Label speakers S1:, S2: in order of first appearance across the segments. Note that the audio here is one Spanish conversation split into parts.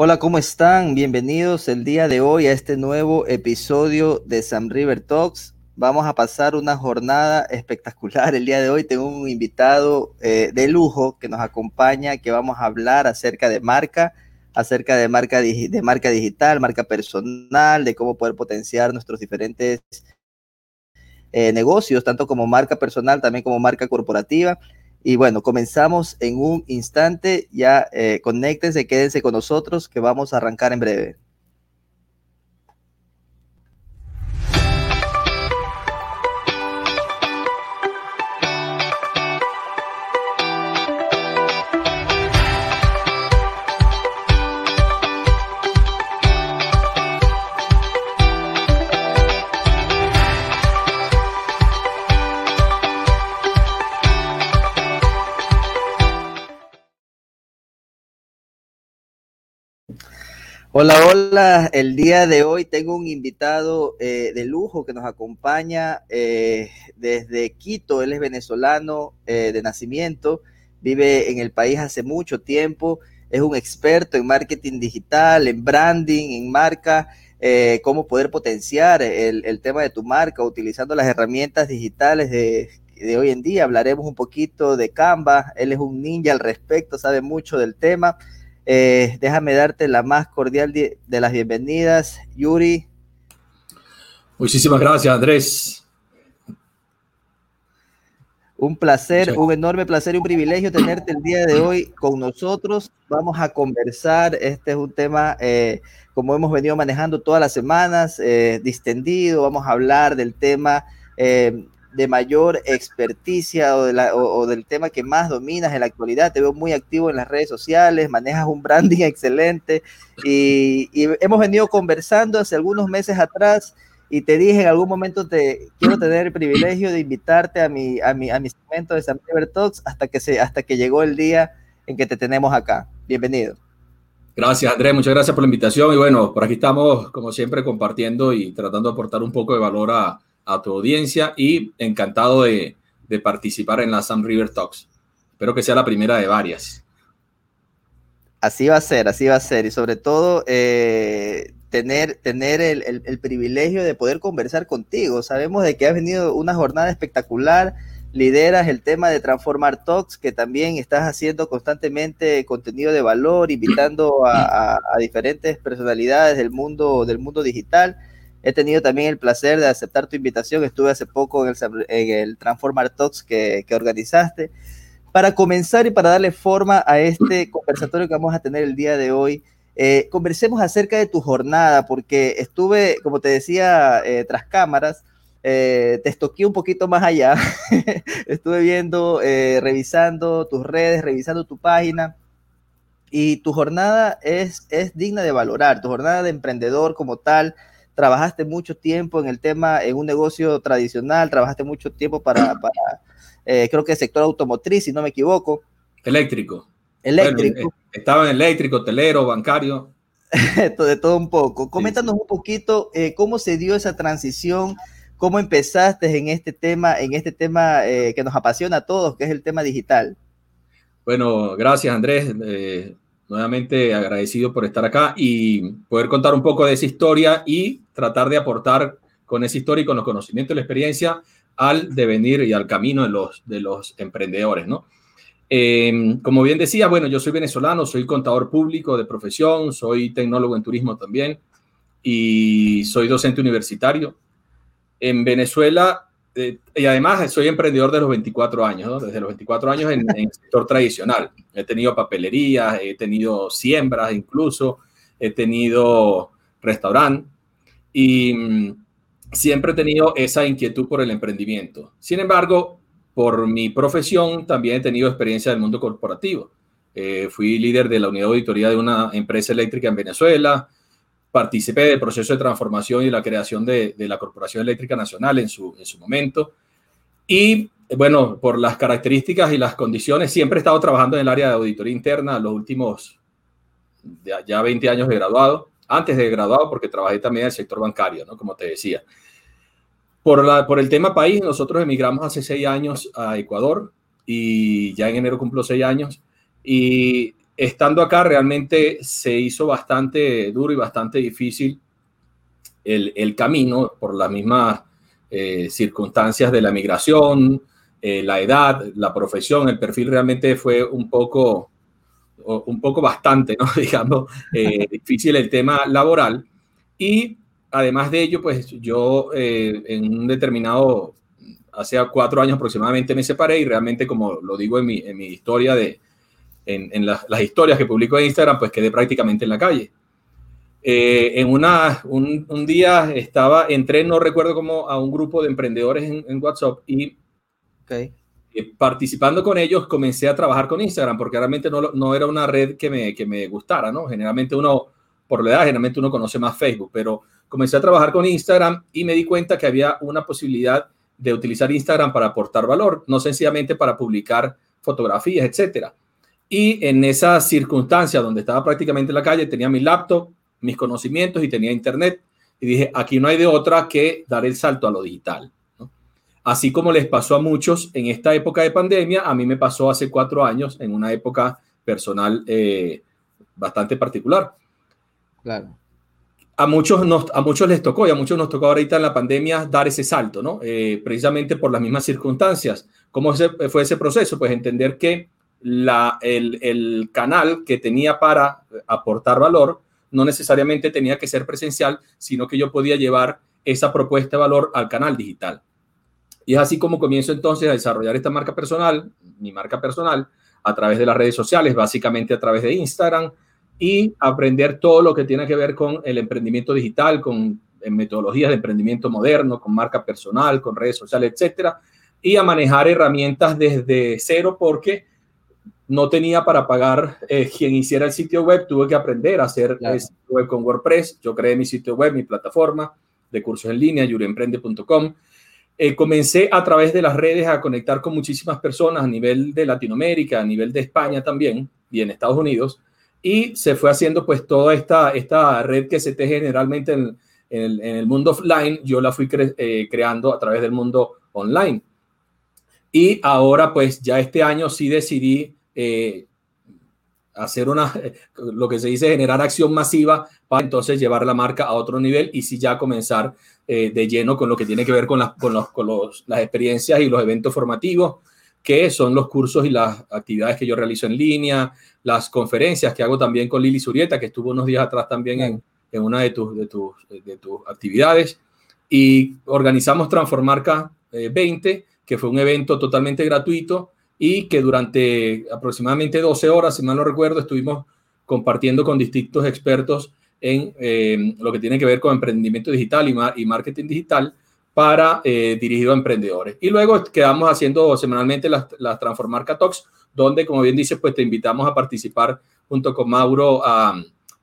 S1: Hola, ¿cómo están? Bienvenidos el día de hoy a este nuevo episodio de Sam River Talks. Vamos a pasar una jornada espectacular el día de hoy. Tengo un invitado eh, de lujo que nos acompaña, que vamos a hablar acerca de marca, acerca de marca, de marca digital, marca personal, de cómo poder potenciar nuestros diferentes eh, negocios, tanto como marca personal, también como marca corporativa. Y bueno, comenzamos en un instante. Ya eh, conéctense, quédense con nosotros, que vamos a arrancar en breve. Hola, hola. El día de hoy tengo un invitado eh, de lujo que nos acompaña eh, desde Quito. Él es venezolano eh, de nacimiento, vive en el país hace mucho tiempo, es un experto en marketing digital, en branding, en marca, cómo poder potenciar el, tema de tu marca utilizando las herramientas digitales de, de hoy en día. Hablaremos un poquito de Canva. Él es un ninja al respecto, sabe mucho del tema. Eh, déjame darte la más cordial de, las bienvenidas, Yuri.
S2: Muchísimas gracias, Andrés.
S1: Un placer, un enorme placer y un privilegio tenerte el día de hoy con nosotros. Vamos a conversar. Este es un tema, eh, como hemos venido manejando todas las semanas, eh, distendido. Vamos a hablar del tema de mayor experticia o, del tema que más dominas en la actualidad. Te veo muy activo en las redes sociales, manejas un branding excelente y, hemos venido conversando hace algunos meses atrás y te dije en algún momento te quiero tener el privilegio de invitarte a mi, a mi, a mi segmento de San River Talks hasta que, hasta que llegó el día en que te tenemos acá. Bienvenido.
S2: Gracias, Andrés. Muchas gracias por la invitación. Y bueno, por aquí estamos, como siempre, compartiendo y tratando de aportar un poco de valor a, a tu audiencia y encantado de, participar en la Sam River Talks. Espero que sea la primera de varias.
S1: Así va a ser, así va a ser. Y sobre todo, eh, tener, tener el, privilegio de poder conversar contigo. Sabemos de que has venido una jornada espectacular, lideras el tema de Transformar Talks, que también estás haciendo constantemente contenido de valor, invitando a, a diferentes personalidades del mundo, del mundo digital. He tenido también el placer de aceptar tu invitación. Estuve hace poco en el, Transformer Talks que, organizaste. Para comenzar y para darle forma a este conversatorio que vamos a tener el día de hoy, eh, conversemos acerca de tu jornada, porque estuve, como te decía, eh, tras cámaras, eh, te estoqué un poquito más allá. estuve viendo, revisando tus redes, revisando tu página. Y tu jornada es, es digna de valorar, tu jornada de emprendedor como tal, trabajaste mucho tiempo en el tema, en un negocio tradicional, trabajaste mucho tiempo para, eh, creo que el sector automotriz, si no me equivoco.
S2: Eléctrico.
S1: Eléctrico.
S2: Eh, estaba en eléctrico, telero, bancario.
S1: de todo un poco. Coméntanos un poquito eh, cómo se dio esa transición, cómo empezaste en este tema, en este tema que nos apasiona a todos, que es el tema digital.
S2: Bueno, gracias Andrés nuevamente agradecido por estar acá y poder contar un poco de esa historia y tratar de aportar con esa historia y con los conocimientos y la experiencia al devenir y al camino de los, de los emprendedores, ¿no? Em, como bien decía, bueno, yo soy venezolano, soy contador público de profesión, soy tecnólogo en turismo también y soy docente universitario. En Venezuela eh, y además soy emprendedor de los 24 años, desde los 24 años en, el sector tradicional. He tenido papelerías, he tenido siembras incluso, he tenido restaurante y mm, siempre he tenido esa inquietud por el emprendimiento. Sin embargo, por mi profesión también he tenido experiencia del mundo corporativo. Eh, fui líder de la unidad de auditoría de una empresa eléctrica en Venezuela, participé del proceso de transformación y la creación de, la Corporación Eléctrica Nacional en su, en su momento. Y bueno, por las características y las condiciones, siempre he estado trabajando en el área de auditoría interna los últimos ya 20 años de graduado, antes de graduado, porque trabajé también en el sector bancario, ¿no? Como te decía. Por, la, por el tema país, nosotros emigramos hace seis años a Ecuador y ya en enero cumplo seis años. Y estando acá realmente se hizo bastante duro y bastante difícil el, el camino por las mismas eh, circunstancias de la migración, eh, la edad, la profesión, el perfil realmente fue un poco, un poco bastante, ¿no? digamos, eh, difícil el tema laboral. Y además de ello, pues yo en un determinado, hace cuatro años aproximadamente me separé y realmente, como lo digo en mi, en mi historia de, en, las historias que publico en Instagram, pues quedé prácticamente en la calle. Eh, en una, un, día estaba, entré, no recuerdo cómo, a un grupo de emprendedores en, WhatsApp y eh, participando con ellos comencé a trabajar con Instagram porque realmente no, era una red que me, que me gustara, ¿no? Generalmente uno, por la edad, generalmente uno conoce más Facebook, pero comencé a trabajar con Instagram y me di cuenta que había una posibilidad de utilizar Instagram para aportar valor, no sencillamente para publicar fotografías, etcétera. Y en esa circunstancia donde estaba prácticamente en la calle, tenía mi laptop, mis conocimientos y tenía internet. Y dije, aquí no hay de otra que dar el salto a lo digital. Así como les pasó a muchos en esta época de pandemia, a mí me pasó hace cuatro años en una época personal eh, bastante particular.
S1: Claro.
S2: A muchos, nos, a muchos les tocó y a muchos nos tocó ahorita en la pandemia dar ese salto, ¿no? Eh, precisamente por las mismas circunstancias. ¿Cómo fue ese proceso? Pues entender que la, el, canal que tenía para aportar valor no necesariamente tenía que ser presencial, sino que yo podía llevar esa propuesta de valor al canal digital. Y es así como comienzo entonces a desarrollar esta marca personal, mi marca personal, a través de las redes sociales, básicamente a través de Instagram, y aprender todo lo que tiene que ver con el emprendimiento digital, con metodologías de emprendimiento moderno, con marca personal, con redes sociales, etcétera, y a manejar herramientas desde cero porque no tenía para pagar eh, quien hiciera el sitio web, tuve que aprender a hacer el sitio web con WordPress. Yo creé mi sitio web, mi plataforma de cursos en línea, yuriemprende.com. Eh, comencé a través de las redes a conectar con muchísimas personas a nivel de Latinoamérica, a nivel de España también y en Estados Unidos. Y se fue haciendo pues toda esta, esta red que se teje generalmente en, el, mundo offline, yo la fui eh, creando a través del mundo online. Y ahora pues ya este año sí decidí eh, hacer una, lo que se dice, generar acción masiva para entonces llevar la marca a otro nivel y sí ya comenzar eh, de lleno con lo que tiene que ver con, las, con, los, con los, las experiencias y los eventos formativos, que son los cursos y las actividades que yo realizo en línea, las conferencias que hago también con Lili Surieta, que estuvo unos días atrás también en, en una de tus, de, tus, de tus actividades. Y organizamos Transformarca 20, eh, que fue un evento totalmente gratuito y que durante aproximadamente 12 horas, si mal no recuerdo, estuvimos compartiendo con distintos expertos en eh, lo que tiene que ver con emprendimiento digital y, marketing digital para eh, dirigido a emprendedores. Y luego quedamos haciendo semanalmente las, las Transformar Talks, donde, como bien dices, pues te invitamos a participar junto con Mauro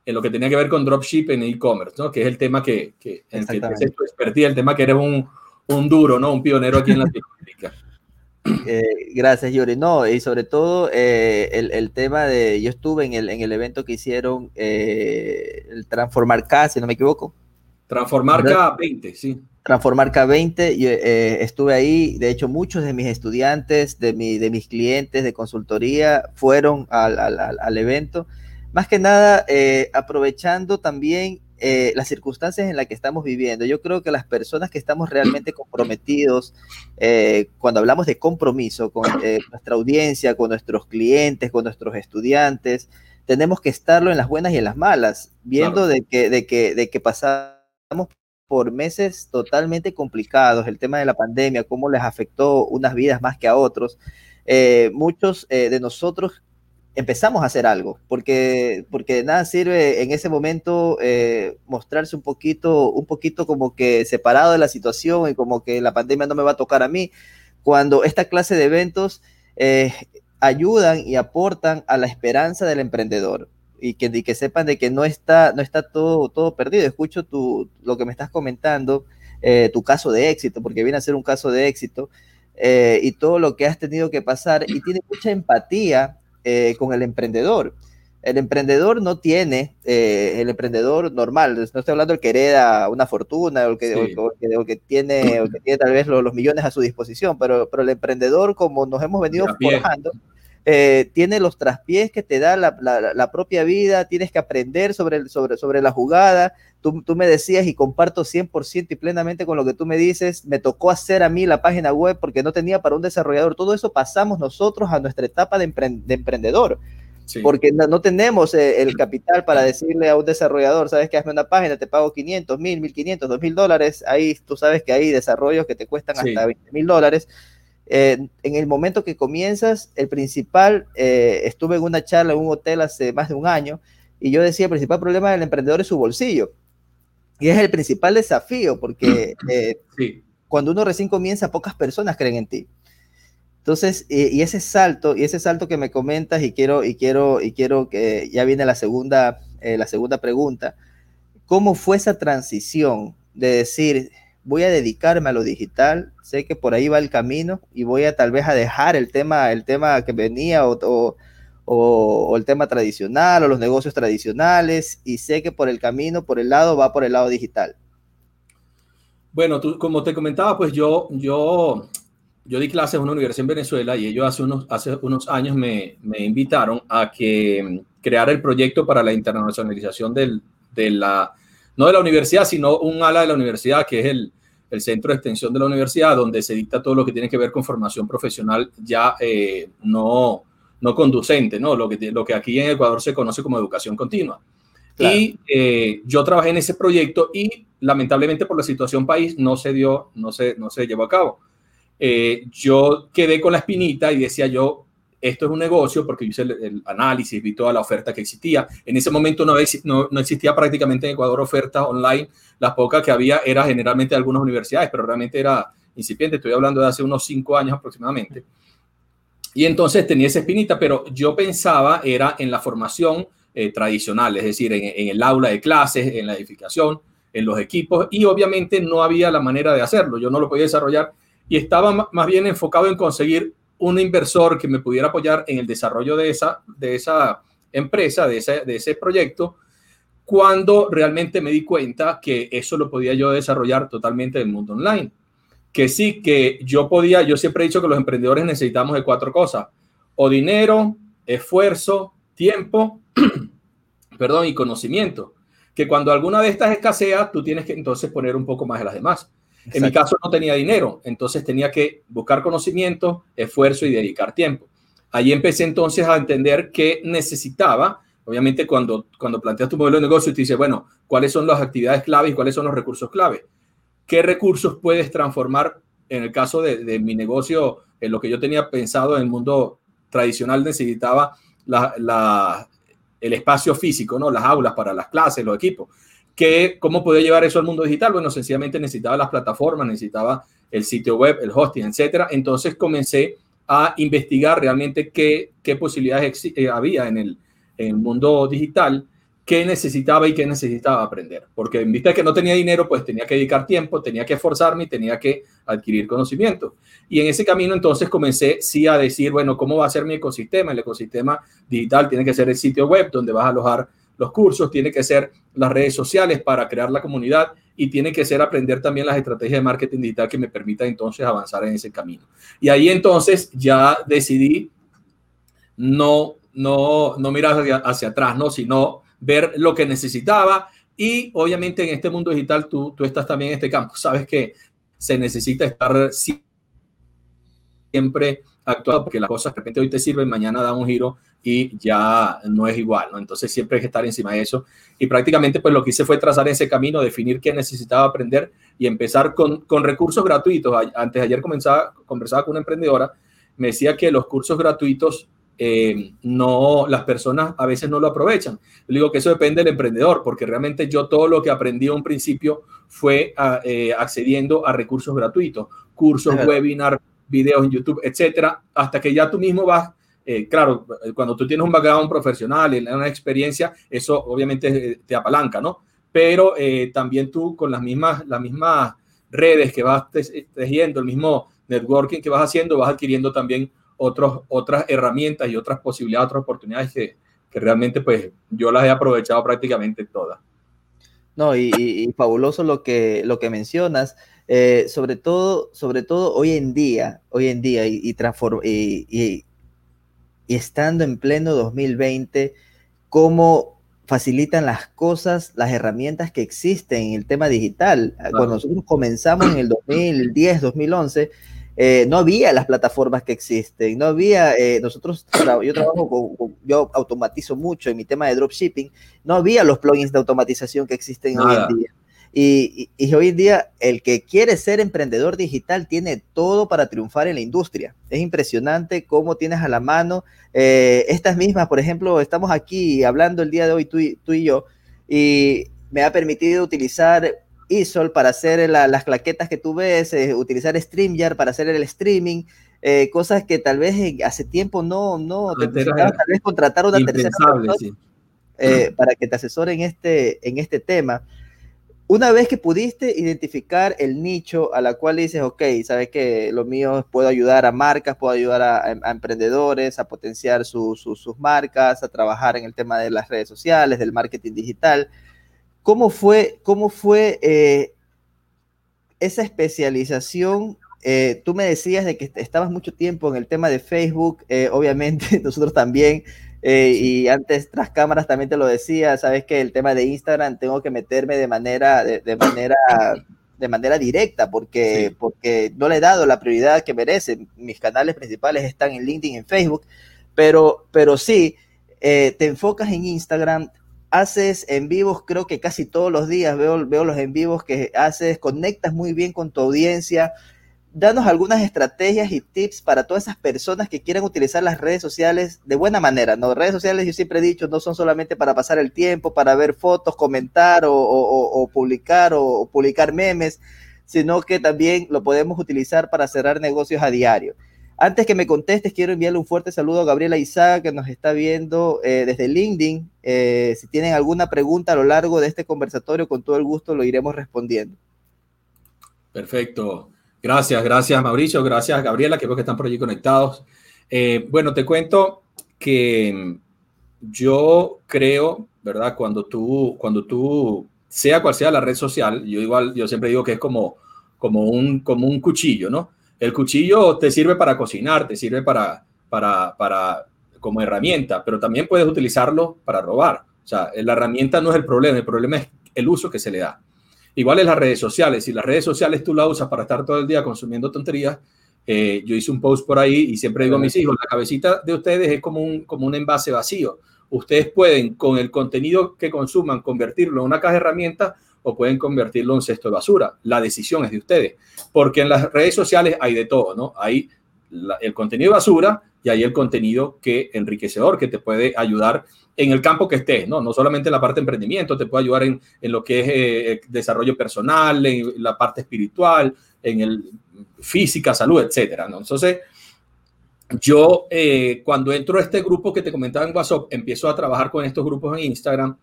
S2: en lo que tenía que ver con dropship en e-commerce, ¿no? que es el tema que, que, en que te el tema que eres un, un duro, ¿no? un pionero aquí en Latinoamérica.
S1: Eh, gracias, Yuri. No, y sobre todo eh, el, tema de, yo estuve en el, en el evento que hicieron, eh, el Transformar K, si no me equivoco.
S2: Transformar K20, sí.
S1: Transformar K20, yo, estuve ahí, de hecho muchos de mis estudiantes, de, mi, de mis clientes de consultoría fueron al, al, al evento. Más que nada, aprovechando también eh, las circunstancias en las que estamos viviendo. Yo creo que las personas que estamos realmente comprometidos, eh, cuando hablamos de compromiso con eh, nuestra audiencia, con nuestros clientes, con nuestros estudiantes, tenemos que estarlo en las buenas y en las malas, viendo de, que, de, que, de que pasamos por meses totalmente complicados, el tema de la pandemia, cómo les afectó unas vidas más que a otros. muchos de nosotros empezamos a hacer algo, porque, porque nada sirve en ese momento eh, mostrarse un poquito, un poquito como que separado de la situación y como que la pandemia no me va a tocar a mí, cuando esta clase de eventos eh, ayudan y aportan a la esperanza del emprendedor. Y que, que sepan de que no está, no está todo, todo perdido. Escucho tu, lo que me estás comentando, eh, tu caso de éxito, porque viene a ser un caso de éxito, y todo lo que has tenido que pasar, y tiene mucha empatía eh, con el emprendedor. El emprendedor no tiene, eh, el emprendedor normal, no estoy hablando del que hereda una fortuna o el que, que, tiene, que tiene tal vez los, millones a su disposición, pero, pero el emprendedor, como nos hemos venido forjando, eh, tiene los traspiés que te da la, propia vida, tienes que aprender sobre, sobre, sobre la jugada. Tú, tú, me decías y comparto 100% y plenamente con lo que tú me dices, me tocó hacer a mí la página web porque no tenía para un desarrollador. Todo eso pasamos nosotros a nuestra etapa de, de emprendedor. Porque no, tenemos eh, el capital para decirle a un desarrollador, sabes que hazme una página, te pago 500, 1000, 1500, 2000 dólares. Ahí tú sabes que hay desarrollos que te cuestan hasta 20 mil dólares. Eh, en el momento que comienzas, el principal, eh, estuve en una charla en un hotel hace más de un año y yo decía, el principal problema del emprendedor es su bolsillo. Y es el principal desafío porque cuando uno recién comienza, pocas personas creen en ti. Entonces, y, ese salto, y ese salto que me comentas, y quiero, y quiero, y quiero que ya viene la segunda, eh, la segunda pregunta. ¿Cómo fue esa transición de decir, voy a dedicarme a lo digital, sé que por ahí va el camino y voy a tal vez a dejar el tema, el tema que venía o, o, el tema tradicional o los negocios tradicionales y sé que por el camino, por el lado, va por el lado digital?
S2: Bueno, tú, como te comentaba, pues yo, yo yo di clases en una universidad en Venezuela y ellos hace unos, hace unos años me, me invitaron a que mm, creara el proyecto para la internacionalización del, de la, no de la universidad, sino un ala de la universidad, que es el, el centro de extensión de la universidad, donde se dicta todo lo que tiene que ver con formación profesional ya eh, no, no conducente, ¿no? Lo, que, lo que aquí en Ecuador se conoce como educación continua. Y eh, yo trabajé en ese proyecto y lamentablemente por la situación país no se dio, no se, no se llevó a cabo. Eh, yo quedé con la espinita y decía yo, esto es un negocio porque hice el, análisis, vi toda la oferta que existía. En ese momento no, no, existía prácticamente en Ecuador ofertas online. Las pocas que había era generalmente de algunas universidades, pero realmente era incipiente. Estoy hablando de hace unos cinco años aproximadamente. Y entonces tenía esa espinita, pero yo pensaba era en la formación eh, tradicional, es decir, en, en, el aula de clases, en la edificación, en los equipos, y obviamente no había la manera de hacerlo. Yo no lo podía desarrollar y estaba más bien enfocado en conseguir un inversor que me pudiera apoyar en el desarrollo de esa, de esa empresa, de ese, de ese proyecto, cuando realmente me di cuenta que eso lo podía yo desarrollar totalmente en el mundo online. Que sí, que yo podía, yo siempre he dicho que los emprendedores necesitamos de cuatro cosas, o dinero, esfuerzo, tiempo, perdón, y conocimiento. Que cuando alguna de estas escasea, tú tienes que entonces poner un poco más de las demás. En mi caso no tenía dinero, entonces tenía que buscar conocimiento, esfuerzo y dedicar tiempo. Ahí empecé entonces a entender que necesitaba, obviamente cuando, cuando planteas tu modelo de negocio, te dice, bueno, ¿cuáles son las actividades clave y cuáles son los recursos clave? ¿Qué recursos puedes transformar? En el caso de, mi negocio, en lo que yo tenía pensado en el mundo tradicional, necesitaba el espacio físico, ¿no? las aulas para las clases, los equipos que, ¿Cómo podía llevar eso al mundo digital? Bueno, sencillamente necesitaba las plataformas, necesitaba el sitio web, el hosting, etcétera. Entonces comencé a investigar realmente qué, qué posibilidades eh, había en el, en el mundo digital, qué necesitaba y qué necesitaba aprender. Porque en vista de que no tenía dinero, pues tenía que dedicar tiempo, tenía que esforzarme y tenía que adquirir conocimiento. Y en ese camino entonces comencé sí a decir, bueno, ¿cómo va a ser mi ecosistema? El ecosistema digital tiene que ser el sitio web donde vas a alojar los cursos, tiene que ser las redes sociales para crear la comunidad y tiene que ser aprender también las estrategias de marketing digital que me permitan entonces avanzar en ese camino. Y ahí entonces ya decidí no, no, no mirar hacia, atrás, ¿no? sino ver lo que necesitaba y obviamente en este mundo digital tú, tú estás también en este campo, sabes que se necesita estar siempre actuado porque las cosas de repente hoy te sirven, mañana da un giro y ya no es igual, ¿no? Entonces siempre hay que estar encima de eso. Y prácticamente pues lo que hice fue trazar ese camino, definir qué necesitaba aprender y empezar con, con recursos gratuitos. Antes de ayer comenzaba, conversaba con una emprendedora, me decía que los cursos gratuitos eh, no, las personas a veces no lo aprovechan. Le digo que eso depende del emprendedor, porque realmente yo todo lo que aprendí a un principio fue eh, accediendo a recursos gratuitos, cursos, webinar, videos en YouTube, etcétera, hasta que ya tú mismo vas eh, claro, cuando tú tienes un background profesional y una experiencia, eso obviamente eh, te apalanca, ¿no? Pero eh, también tú con las mismas, las mismas redes que vas tejiendo, el mismo networking que vas haciendo, vas adquiriendo también otros, otras herramientas y otras posibilidades, otras oportunidades que, que realmente pues yo las he aprovechado prácticamente todas.
S1: No, y, fabuloso lo que, lo que mencionas, sobre todo, sobre todo hoy en día, hoy en día, y, y, y y estando en pleno 2020, cómo facilitan las cosas, las herramientas que existen en el tema digital. Cuando nosotros comenzamos en el 2010, 2011, eh, no había las plataformas que existen, no había, eh, nosotros, yo trabajo con, yo automatizo mucho en mi tema de dropshipping, no había los plugins de automatización que existen hoy en día. Y, hoy en día el que quiere ser emprendedor digital tiene todo para triunfar en la industria. Es impresionante cómo tienes a la mano eh, estas mismas, por ejemplo, estamos aquí hablando el día de hoy tú y, tú y yo, y me ha permitido utilizar ISOL para hacer las claquetas que tú ves, eh, utilizar StreamYard para hacer el streaming, eh, cosas que tal vez hace tiempo no, no, te tal vez contratar una tercera persona para que te asesore en este, en este tema una vez que pudiste identificar el nicho a la cual dices, ok, sabes que lo mío puedo ayudar a marcas, puedo ayudar a, emprendedores a potenciar sus marcas, a trabajar en el tema de las redes sociales, del marketing digital. ¿Cómo fue, cómo fue eh, esa especialización? Eh, tú me decías de que estabas mucho tiempo en el tema de Facebook, eh, obviamente nosotros también eh, y antes tras cámaras también te lo decía, sabes que el tema de Instagram tengo que meterme de manera, de, manera, de manera directa porque, porque no le he dado la prioridad que merece. Mis canales principales están en LinkedIn, en Facebook, pero, pero sí, eh, te enfocas en Instagram, haces en vivos, creo que casi todos los días veo, veo los en vivos que haces, conectas muy bien con tu audiencia, danos algunas estrategias y tips para todas esas personas que quieran utilizar las redes sociales de buena manera. ¿no? Redes sociales, yo siempre he dicho, no son solamente para pasar el tiempo, para ver fotos, comentar o, publicar o, publicar memes, sino que también lo podemos utilizar para cerrar negocios a diario. Antes que me contestes, quiero enviarle un fuerte saludo a Gabriela Isaac, que nos está viendo eh, desde LinkedIn. Eh, si tienen alguna pregunta a lo largo de este conversatorio, con todo el gusto lo iremos respondiendo.
S2: Perfecto. Gracias, gracias Mauricio, gracias Gabriela, que veo que están por allí conectados. Eh, bueno, te cuento que yo creo, ¿verdad? Cuando tú, cuando tú, sea cual sea la red social, yo igual, yo siempre digo que es como, como, un, como un cuchillo, ¿no? El cuchillo te sirve para cocinar, te sirve para, para, para, como herramienta, pero también puedes utilizarlo para robar. O sea, la herramienta no es el problema, el problema es el uso que se le da. Igual es las redes sociales. Si las redes sociales tú las usas para estar todo el día consumiendo tonterías, eh, yo hice un post por ahí y siempre digo a mis hijos, la cabecita de ustedes es como un, como un envase vacío. Ustedes pueden con el contenido que consuman convertirlo en una caja de herramientas o pueden convertirlo en un cesto de basura. La decisión es de ustedes, porque en las redes sociales hay de todo, ¿no? Hay el contenido de basura y hay el contenido que enriquecedor, que te puede ayudar en el campo que estés, ¿no? No solamente en la parte de emprendimiento, te puede ayudar en, en lo que es eh, desarrollo personal, en la parte espiritual, en el física, salud, etcétera, ¿no? Entonces, yo eh, cuando entro a este grupo que te comentaba en WhatsApp, empiezo a trabajar con estos grupos en Instagram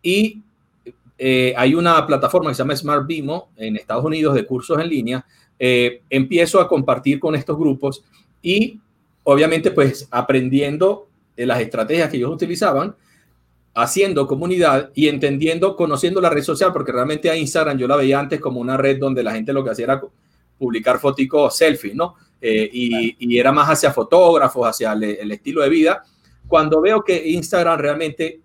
S2: y eh, hay una plataforma que se llama Smart Bimo en Estados Unidos de cursos en línea. empiezo a compartir con estos grupos y obviamente pues aprendiendo de las estrategias que ellos utilizaban, haciendo comunidad y entendiendo, conociendo la red social, porque realmente a Instagram yo la veía antes como una red donde la gente lo que hacía era publicar fotos selfies, ¿no? Eh, y, era más hacia fotógrafos, hacia el, estilo de vida. Cuando veo que Instagram realmente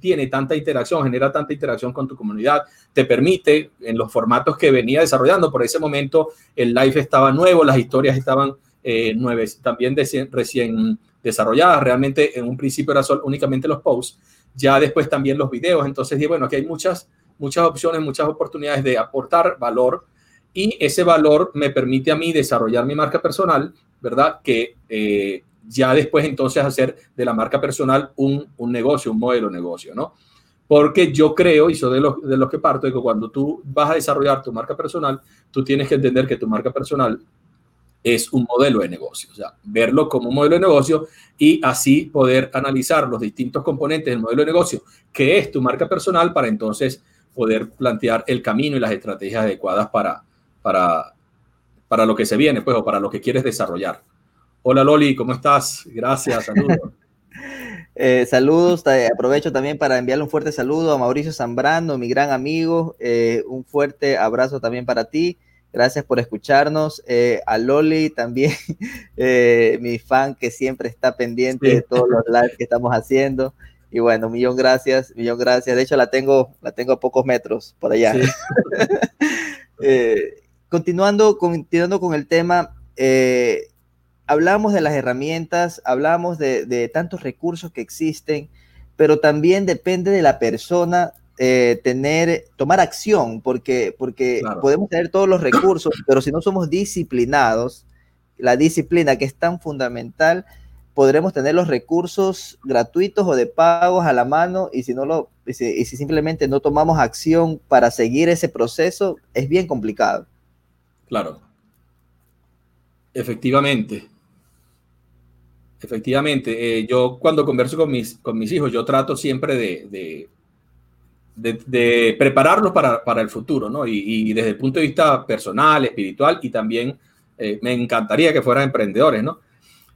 S2: tiene tanta interacción, genera tanta interacción con tu comunidad, te permite en los formatos que venía desarrollando, por ese momento el live estaba nuevo, las historias estaban eh, nueve, también recién desarrolladas. Realmente en un principio era solo, únicamente los posts, ya después también los videos. Entonces dije, bueno, aquí hay muchas, muchas opciones, muchas oportunidades de aportar valor y ese valor me permite a mí desarrollar mi marca personal, ¿verdad? Que eh, ya después entonces hacer de la marca personal un, un negocio, un modelo de negocio, ¿no? Porque yo creo, y soy de los, de los que parto, de cuando tú vas a desarrollar tu marca personal, tú tienes que entender que tu marca personal es un modelo de negocio, o sea, verlo como un modelo de negocio y así poder analizar los distintos componentes del modelo de negocio, que es tu marca personal, para entonces poder plantear el camino y las estrategias adecuadas para, para, para lo que se viene, pues, o para lo que quieres desarrollar. Hola Loli, ¿cómo estás? Gracias, saludos.
S1: eh, saludos, aprovecho también para enviarle un fuerte saludo a Mauricio Zambrano, mi gran amigo, eh, un fuerte abrazo también para ti. Gracias por escucharnos. Eh, a Loli también, eh, mi fan que siempre está pendiente de todos los lives que estamos haciendo. Y bueno, millón gracias, millón gracias. De hecho, la tengo, la tengo a pocos metros por allá. Eh, continuando, continuando con el tema, hablamos de las herramientas, hablamos de, tantos recursos que existen, pero también depende de la persona eh, tener, tomar acción, porque, porque podemos tener todos los recursos, pero si no somos disciplinados, la disciplina que es tan fundamental, podremos tener los recursos gratuitos o de pagos a la mano y si no lo y si simplemente no tomamos acción para seguir ese proceso es bien complicado.
S2: Claro. Efectivamente. Efectivamente, eh, yo cuando converso con mis, con mis hijos, yo trato siempre de, de, prepararlos para, para, el futuro, ¿no? Y, desde el punto de vista personal, espiritual, y también eh, me encantaría que fueran emprendedores, ¿no?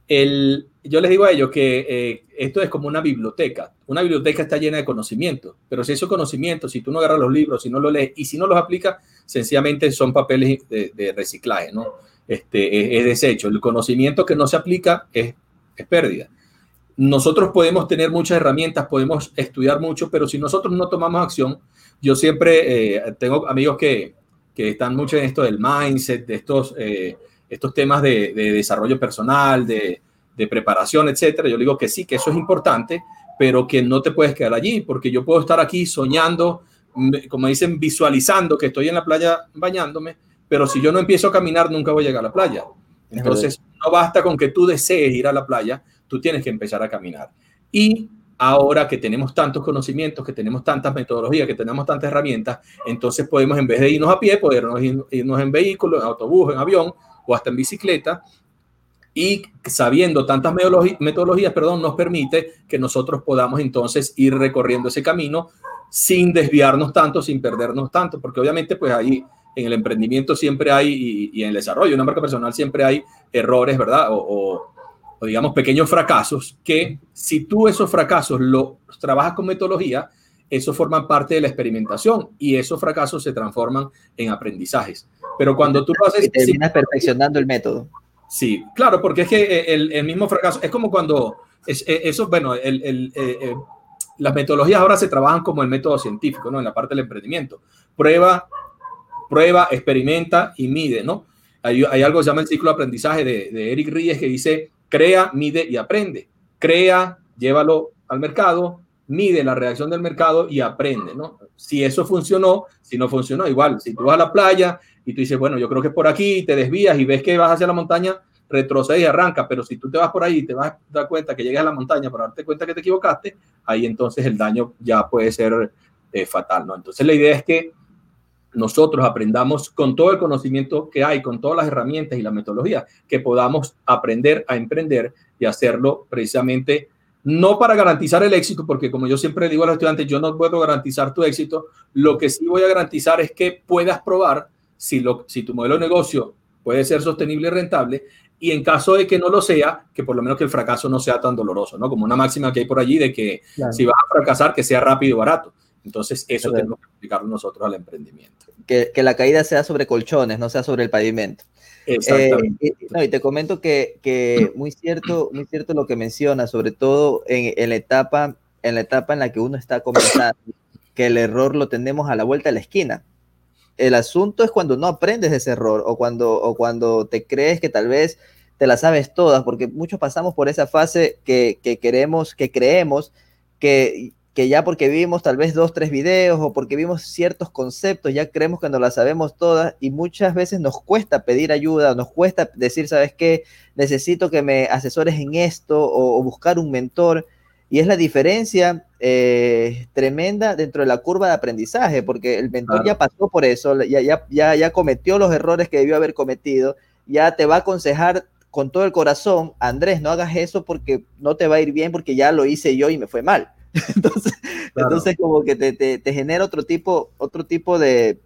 S2: El, yo les digo a ellos que eh, esto es como una biblioteca. Una biblioteca está llena de conocimientos, pero si esos conocimientos, si tú no agarras los libros, si no los lees y si no los aplicas, sencillamente son papeles de, reciclaje, ¿no? Este, es desecho. El conocimiento que no se aplica es es pérdida. Nosotros podemos tener muchas herramientas, podemos estudiar mucho, pero si nosotros no tomamos acción, yo siempre eh, tengo amigos que, que, están mucho en esto del mindset, de estos, eh, estos temas de, desarrollo personal, de, de preparación, etcétera. Yo digo que sí, que eso es importante, pero que no te puedes quedar allí, porque yo puedo estar aquí soñando, como dicen, visualizando que estoy en la playa bañándome, pero si yo no empiezo a caminar, nunca voy a llegar a la playa. Entonces, no basta con que tú desees ir a la playa, tú tienes que empezar a caminar. Y ahora que tenemos tantos conocimientos, que tenemos tantas metodologías, que tenemos tantas herramientas, entonces podemos, en vez de irnos a pie, podernos irnos en vehículo, en autobús, en avión o hasta en bicicleta. Y sabiendo tantas metodologías, perdón, nos permite que nosotros podamos entonces ir recorriendo ese camino sin desviarnos tanto, sin perdernos tanto, porque obviamente pues ahí en el emprendimiento siempre hay, y, en el desarrollo de una marca personal siempre hay errores, ¿verdad? O, digamos pequeños fracasos que si tú esos fracasos los trabajas con metodología, eso forma parte de la experimentación y esos fracasos se transforman en aprendizajes. Pero cuando tú lo haces...
S1: Y terminas perfeccionando el método.
S2: Sí, claro, porque es que eh, el, mismo fracaso, es como cuando, es, eh, eso, bueno, el, eh, las metodologías ahora se trabajan como el método científico, ¿no? En la parte del emprendimiento. Prueba, prueba, experimenta y mide, ¿no? Hay, algo que se llama el ciclo de aprendizaje de, Eric Ries que dice, crea, mide y aprende. Crea, llévalo al mercado, mide la reacción del mercado y aprende, ¿no? Si eso funcionó, si no funcionó, igual, si tú vas a la playa y tú dices, bueno, yo creo que es por aquí, te desvías y ves que vas hacia la montaña, retrocede y arranca, pero si tú te vas por ahí y te vas a dar cuenta que llegas a la montaña para darte cuenta que te equivocaste, ahí entonces el daño ya puede ser eh, fatal, ¿no? Entonces la idea es que nosotros aprendamos con todo el conocimiento que hay, con todas las herramientas y la metodología, que podamos aprender a emprender y hacerlo precisamente no para garantizar el éxito, porque como yo siempre digo a los estudiantes, yo no puedo garantizar tu éxito, lo que sí voy a garantizar es que puedas probar si, lo, si tu modelo de negocio puede ser sostenible y rentable, y en caso de que no lo sea, que por lo menos que el fracaso no sea tan doloroso, ¿no? Como una máxima que hay por allí de que si vas a fracasar, que sea rápido y barato. Entonces, eso tenemos que explicarlo nosotros al emprendimiento.
S1: Que, que, la caída sea sobre colchones, no sea sobre el pavimento. Exactamente. Eh, y, te comento que, que, muy, cierto, muy cierto lo que menciona, sobre todo en, en, la etapa, en la etapa en la que uno está comenzando, que el error lo tenemos a la vuelta de la esquina. El asunto es cuando no aprendes de ese error o cuando, o cuando te crees que tal vez te la sabes todas, porque muchos pasamos por esa fase que, que queremos, que creemos que que ya porque vimos tal vez dos, tres videos o porque vimos ciertos conceptos, ya creemos que no las sabemos todas y muchas veces nos cuesta pedir ayuda, nos cuesta decir, ¿sabes qué? Necesito que me asesores en esto o, buscar un mentor. Y es la diferencia eh, tremenda dentro de la curva de aprendizaje, porque el mentor ya pasó por eso, ya, ya, ya, ya cometió los errores que debió haber cometido, ya te va a aconsejar con todo el corazón, Andrés, no hagas eso porque no te va a ir bien porque ya lo hice yo y me fue mal. entonces, entonces como que te, te, genera otro tipo, otro tipo de,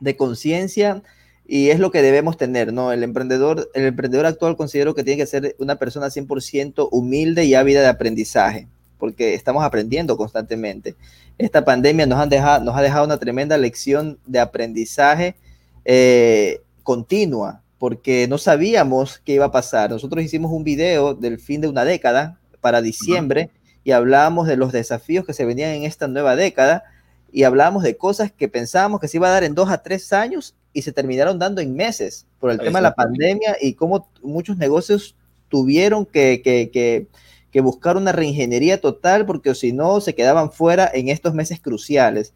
S1: de conciencia y es lo que debemos tener, ¿no? El emprendedor, el emprendedor actual considero que tiene que ser una persona 100% humilde y ávida de aprendizaje, porque estamos aprendiendo constantemente. Esta pandemia nos, han dejado, nos ha dejado una tremenda lección de aprendizaje, eh, continua, porque no sabíamos qué iba a pasar. Nosotros hicimos un video del fin de una década para diciembre y hablábamos de los desafíos que se venían en esta nueva década y hablábamos de cosas que pensábamos que se iba a dar en dos a tres años y se terminaron dando en meses por el tema de la pandemia y cómo muchos negocios tuvieron que, que, que, buscar una reingeniería total porque si no se quedaban fuera en estos meses cruciales.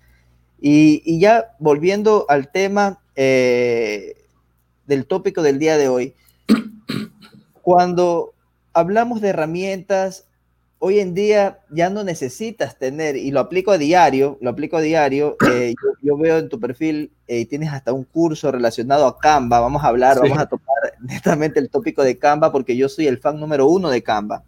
S1: Y, y ya volviendo al tema eh, del tópico del día de hoy, cuando hablamos de herramientas, hoy en día ya no necesitas tener, y lo aplico a diario, lo aplico a diario, eh, yo, veo en tu perfil, eh, tienes hasta un curso relacionado a Canva, vamos a hablar, vamos a tocar netamente el tópico de Canva, porque yo soy el fan número uno de Canva.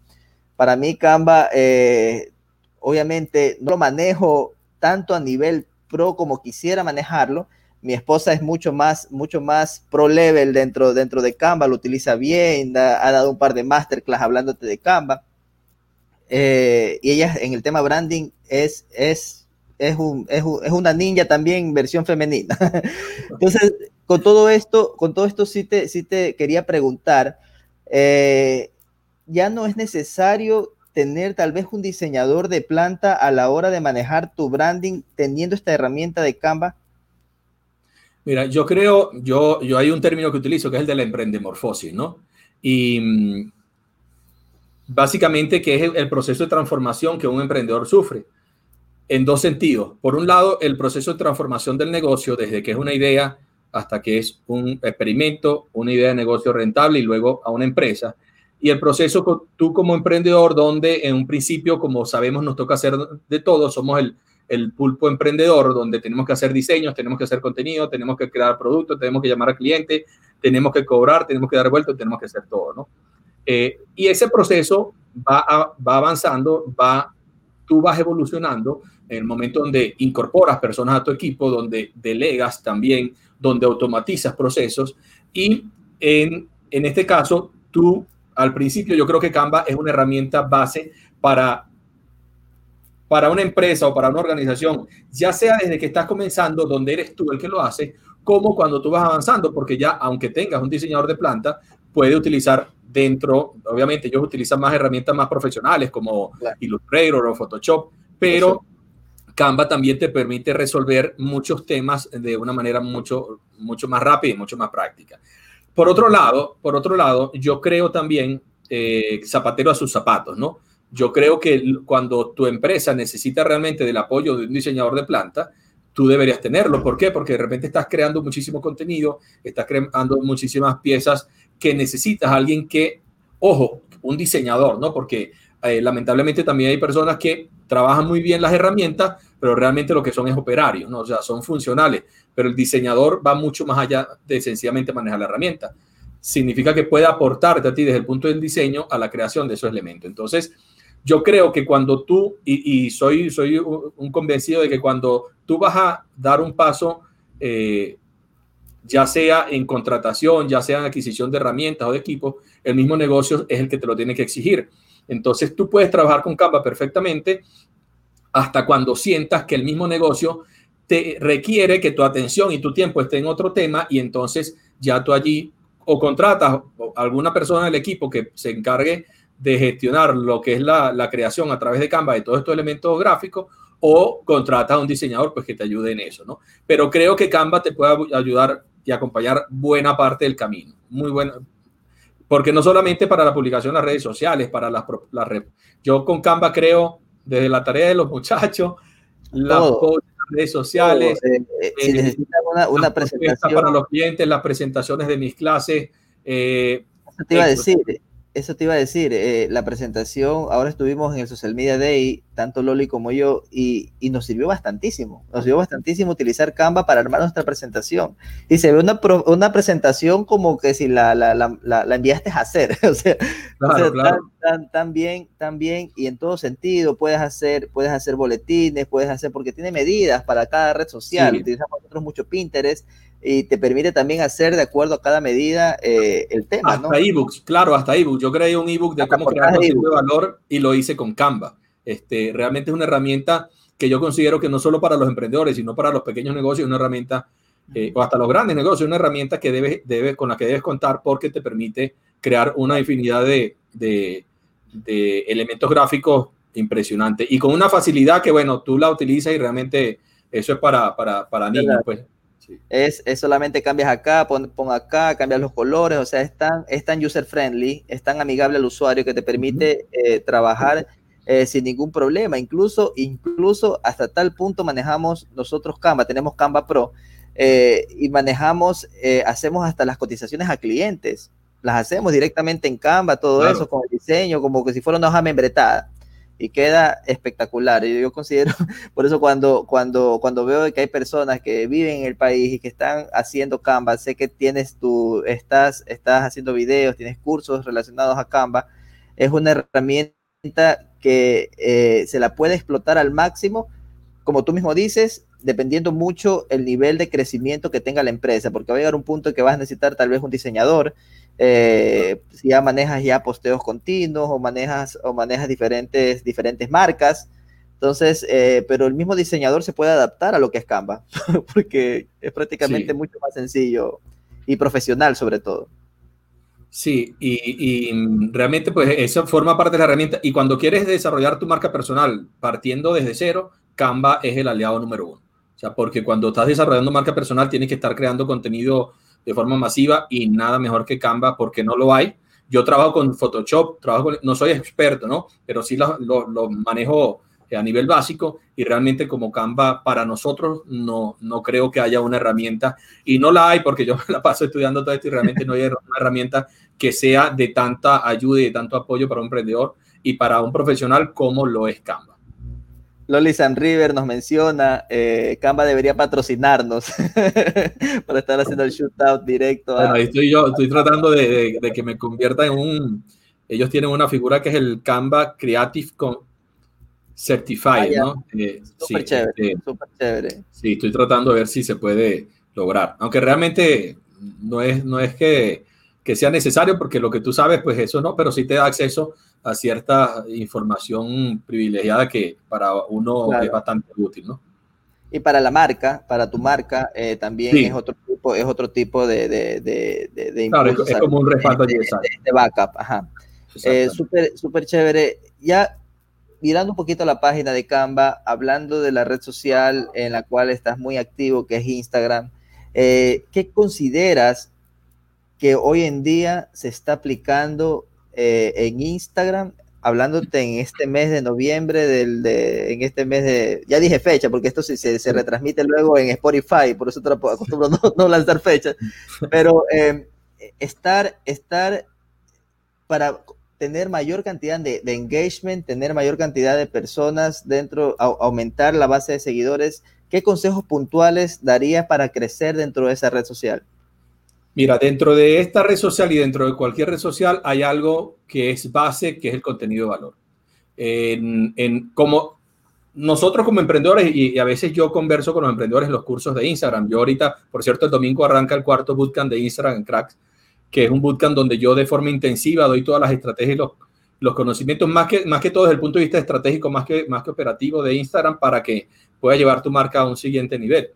S1: Para mí Canva, eh, obviamente, no lo manejo tanto a nivel pro como quisiera manejarlo, mi esposa es mucho más, mucho más pro level dentro, dentro de Canva, lo utiliza bien, ha dado un par de masterclass hablándote de Canva. Eh, y ella en el tema branding es, es, es, un, es, una ninja también versión femenina. Entonces, con todo esto, con todo esto sí te, sí te quería preguntar, eh, ya no es necesario tener tal vez un diseñador de planta a la hora de manejar tu branding teniendo esta herramienta de Canva.
S2: Mira, yo creo, yo, yo hay un término que utilizo que es el de la emprendemorfosis, ¿no? Y mm, básicamente que es el proceso de transformación que un emprendedor sufre en dos sentidos. Por un lado, el proceso de transformación del negocio, desde que es una idea hasta que es un experimento, una idea de negocio rentable y luego a una empresa. Y el proceso tú como emprendedor, donde en un principio, como sabemos, nos toca hacer de todo, somos el, el pulpo emprendedor, donde tenemos que hacer diseños, tenemos que hacer contenido, tenemos que crear productos, tenemos que llamar al cliente, tenemos que cobrar, tenemos que dar vuelta, tenemos que hacer todo, ¿no? Eh, y ese proceso va, va avanzando, va, tú vas evolucionando en el momento donde incorporas personas a tu equipo, donde delegas también, donde automatizas procesos. Y en, en este caso tú al principio yo creo que Canva es una herramienta base para para una empresa o para una organización, ya sea desde que estás comenzando, donde eres tú el que lo hace, como cuando tú vas avanzando, porque ya aunque tengas un diseñador de planta, puede utilizar dentro, obviamente ellos utilizan más herramientas más profesionales como Illustrator o Photoshop, pero Canva también te permite resolver muchos temas de una manera mucho, mucho más rápida y mucho más práctica. Por otro lado, por otro lado, yo creo también eh, zapatero a sus zapatos, ¿no? Yo creo que cuando tu empresa necesita realmente del apoyo de un diseñador de planta, tú deberías tenerlo. ¿Por qué? Porque de repente estás creando muchísimo contenido, estás creando muchísimas piezas que necesitas alguien que, ojo, un diseñador, ¿no? Porque eh, lamentablemente también hay personas que trabajan muy bien las herramientas, pero realmente lo que son es operarios, ¿no? O sea, son funcionales, pero el diseñador va mucho más allá de sencillamente manejar la herramienta. Significa que puede aportarte a ti desde el punto del diseño a la creación de esos elementos. Entonces, yo creo que cuando tú, y, soy, soy un convencido de que cuando tú vas a dar un paso, eh, ya sea en contratación, ya sea en adquisición de herramientas o de equipos, el mismo negocio es el que te lo tiene que exigir. Entonces tú puedes trabajar con Canva perfectamente hasta cuando sientas que el mismo negocio te requiere que tu atención y tu tiempo esté en otro tema y entonces ya tú allí o contratas a alguna persona del equipo que se encargue de gestionar lo que es la, creación a través de Canva de todos estos elementos gráficos o contratas a un diseñador pues que te ayude en eso, ¿no? Pero creo que Canva te puede ayudar y acompañar buena parte del camino. Muy bueno. Porque no solamente para la publicación en las redes sociales, para las, las redes. Yo con Canva creo desde la tarea de los muchachos, las redes sociales. Eh, eh, si eh, una, una presentación. Para los clientes, las presentaciones de mis clases.
S1: Eh, te iba a decir, eso te iba a decir, eh, la presentación, ahora estuvimos en el Social Media Day, tanto Loli como yo, y, y, nos sirvió bastantísimo, nos sirvió bastantísimo utilizar Canva para armar nuestra presentación. Y se ve una, una presentación como que si la, la, la, la, enviaste a hacer, o sea, Tan, tan, bien, tan bien, y en todo sentido, puedes hacer, puedes hacer boletines, puedes hacer, porque tiene medidas para cada red social, utilizamos nosotros mucho Pinterest, y te permite también hacer de acuerdo a cada medida eh, el tema.
S2: Hasta ebooks, claro, hasta ebooks. Yo creé un ebook de cómo crear contenido de valor y lo hice con Canva. Este, realmente es una herramienta que yo considero que no solo para los emprendedores, sino para los pequeños negocios, es una herramienta eh, o hasta los grandes negocios, una herramienta que debe, debe, con la que debes contar porque te permite crear una infinidad de, de, de elementos gráficos impresionantes y con una facilidad que, bueno, tú la utilizas y realmente eso es para, para, para niños, pues.
S1: Es, es, solamente cambias acá, pon, pon, acá, cambias los colores, o sea, es tan, es tan user friendly, es tan amigable al usuario que te permite eh, trabajar eh, sin ningún problema. Incluso, incluso hasta tal punto manejamos nosotros Canva, tenemos Canva Pro eh, y manejamos, hacemos hasta las cotizaciones a clientes. Las hacemos directamente en Canva, todo claro. eso, con el diseño, como que si fuera una hoja membretada y queda espectacular. Y yo considero, por eso cuando, cuando, cuando veo que hay personas que viven en el país y que están haciendo Canva, sé que tienes tú, estás, estás haciendo videos, tienes cursos relacionados a Canva, es una herramienta que eh, se la puede explotar al máximo, como tú mismo dices, dependiendo mucho el nivel de crecimiento que tenga la empresa, porque va a llegar un punto que vas a necesitar tal vez un diseñador, eh, si ya manejas ya posteos continuos o manejas, o manejas diferentes, diferentes marcas. Entonces, eh, pero el mismo diseñador se puede adaptar a lo que es Canva, porque es prácticamente sí. mucho más sencillo y profesional sobre todo.
S2: Sí, y, y, realmente pues eso forma parte de la herramienta. Y cuando quieres desarrollar tu marca personal partiendo desde cero, Canva es el aliado número uno. O sea, porque cuando estás desarrollando marca personal tienes que estar creando contenido de forma masiva y nada mejor que Canva porque no lo hay. Yo trabajo con Photoshop, trabajo no soy experto, ¿no? Pero sí lo, manejo a nivel básico y realmente como Canva para nosotros no, no creo que haya una herramienta y no la hay porque yo la paso estudiando todo esto y realmente no hay una herramienta que sea de tanta ayuda y de tanto apoyo para un emprendedor y para un profesional como lo es Canva.
S1: Loli San River nos menciona, eh, Canva debería patrocinarnos para estar haciendo el shootout directo.
S2: A... Bueno, estoy yo, estoy tratando de, de, de, que me convierta en un, ellos tienen una figura que es el Canva Creative Con Certified, ah, ¿no?
S1: Eh, súper sí, chévere, este, súper chévere.
S2: Sí, estoy tratando de ver si se puede lograr, aunque realmente no es, no es que, que sea necesario, porque lo que tú sabes, pues eso no, pero sí te da acceso a cierta información privilegiada que para uno claro. es bastante útil, ¿no?
S1: Y para la marca, para tu marca, eh, también sí. es otro tipo, es otro tipo de, de, de, de
S2: claro, es, como un respaldo
S1: de, de, backup, ajá. Eh, súper, súper chévere. Ya mirando un poquito la página de Canva, hablando de la red social en la cual estás muy activo, que es Instagram, eh, ¿qué consideras que hoy en día se está aplicando eh, en Instagram? Hablándote en este mes de noviembre, del, de, en este mes de, ya dije fecha, porque esto se, se, se retransmite luego en Spotify, por eso te acostumbro no, no lanzar fechas, pero eh, estar, estar para tener mayor cantidad de, de, engagement, tener mayor cantidad de personas dentro, a, aumentar la base de seguidores. ¿Qué consejos puntuales daría para crecer dentro de esa red social?
S2: Mira, dentro de esta red social y dentro de cualquier red social hay algo que es base, que es el contenido de valor. En, en como nosotros como emprendedores, y, y, a veces yo converso con los emprendedores en los cursos de Instagram. Yo ahorita, por cierto, el domingo arranca el cuarto bootcamp de Instagram en Cracks que es un bootcamp donde yo de forma intensiva doy todas las estrategias y los, los conocimientos, más que, más que todo desde el punto de vista estratégico, más que, más que operativo de Instagram, para que pueda llevar tu marca a un siguiente nivel.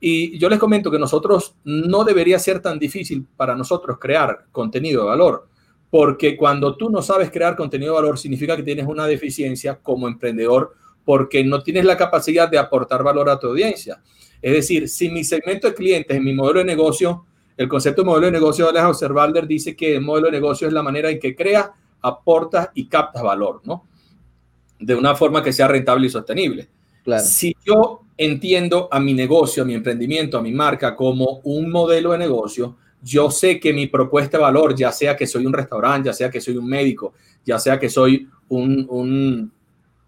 S2: Y yo les comento que nosotros no debería ser tan difícil para nosotros crear contenido de valor, porque cuando tú no sabes crear contenido de valor significa que tienes una deficiencia como emprendedor porque no tienes la capacidad de aportar valor a tu audiencia. Es decir, si mi segmento de clientes en mi modelo de negocio el concepto de modelo de negocio de Alex Osterwalder dice que el modelo de negocio es la manera en que creas, aportas y captas valor, ¿no? De una forma que sea rentable y sostenible. Si yo entiendo a mi negocio, a mi emprendimiento, a mi marca como un modelo de negocio, yo sé que mi propuesta de valor, ya sea que soy un restaurante, ya sea que soy un médico, ya sea que soy un, un,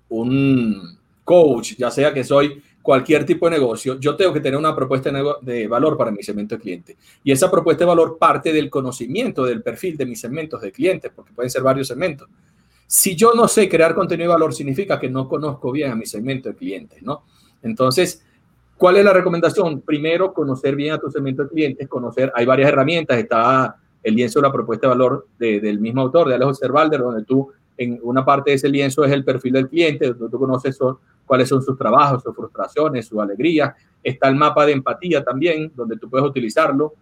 S2: un coach, ya sea que soy cualquier tipo de negocio, yo tengo que tener una propuesta de valor para mi segmento de cliente. Y esa propuesta de valor parte del conocimiento del perfil de mis segmentos de clientes, porque pueden ser varios segmentos. Si yo no sé crear contenido de valor, significa que no conozco bien a mi segmento de clientes, ¿no? Entonces, ¿cuál es la recomendación? Primero, conocer bien a tu segmento de clientes, conocer, hay varias herramientas, está el lienzo de la propuesta de valor de, del mismo autor, de Alejo Cervalder, donde tú, en una parte de ese lienzo es el perfil del cliente, donde tú conoces cuáles son sus trabajos, sus frustraciones, su alegría. Está el mapa de empatía también, donde tú puedes utilizarlo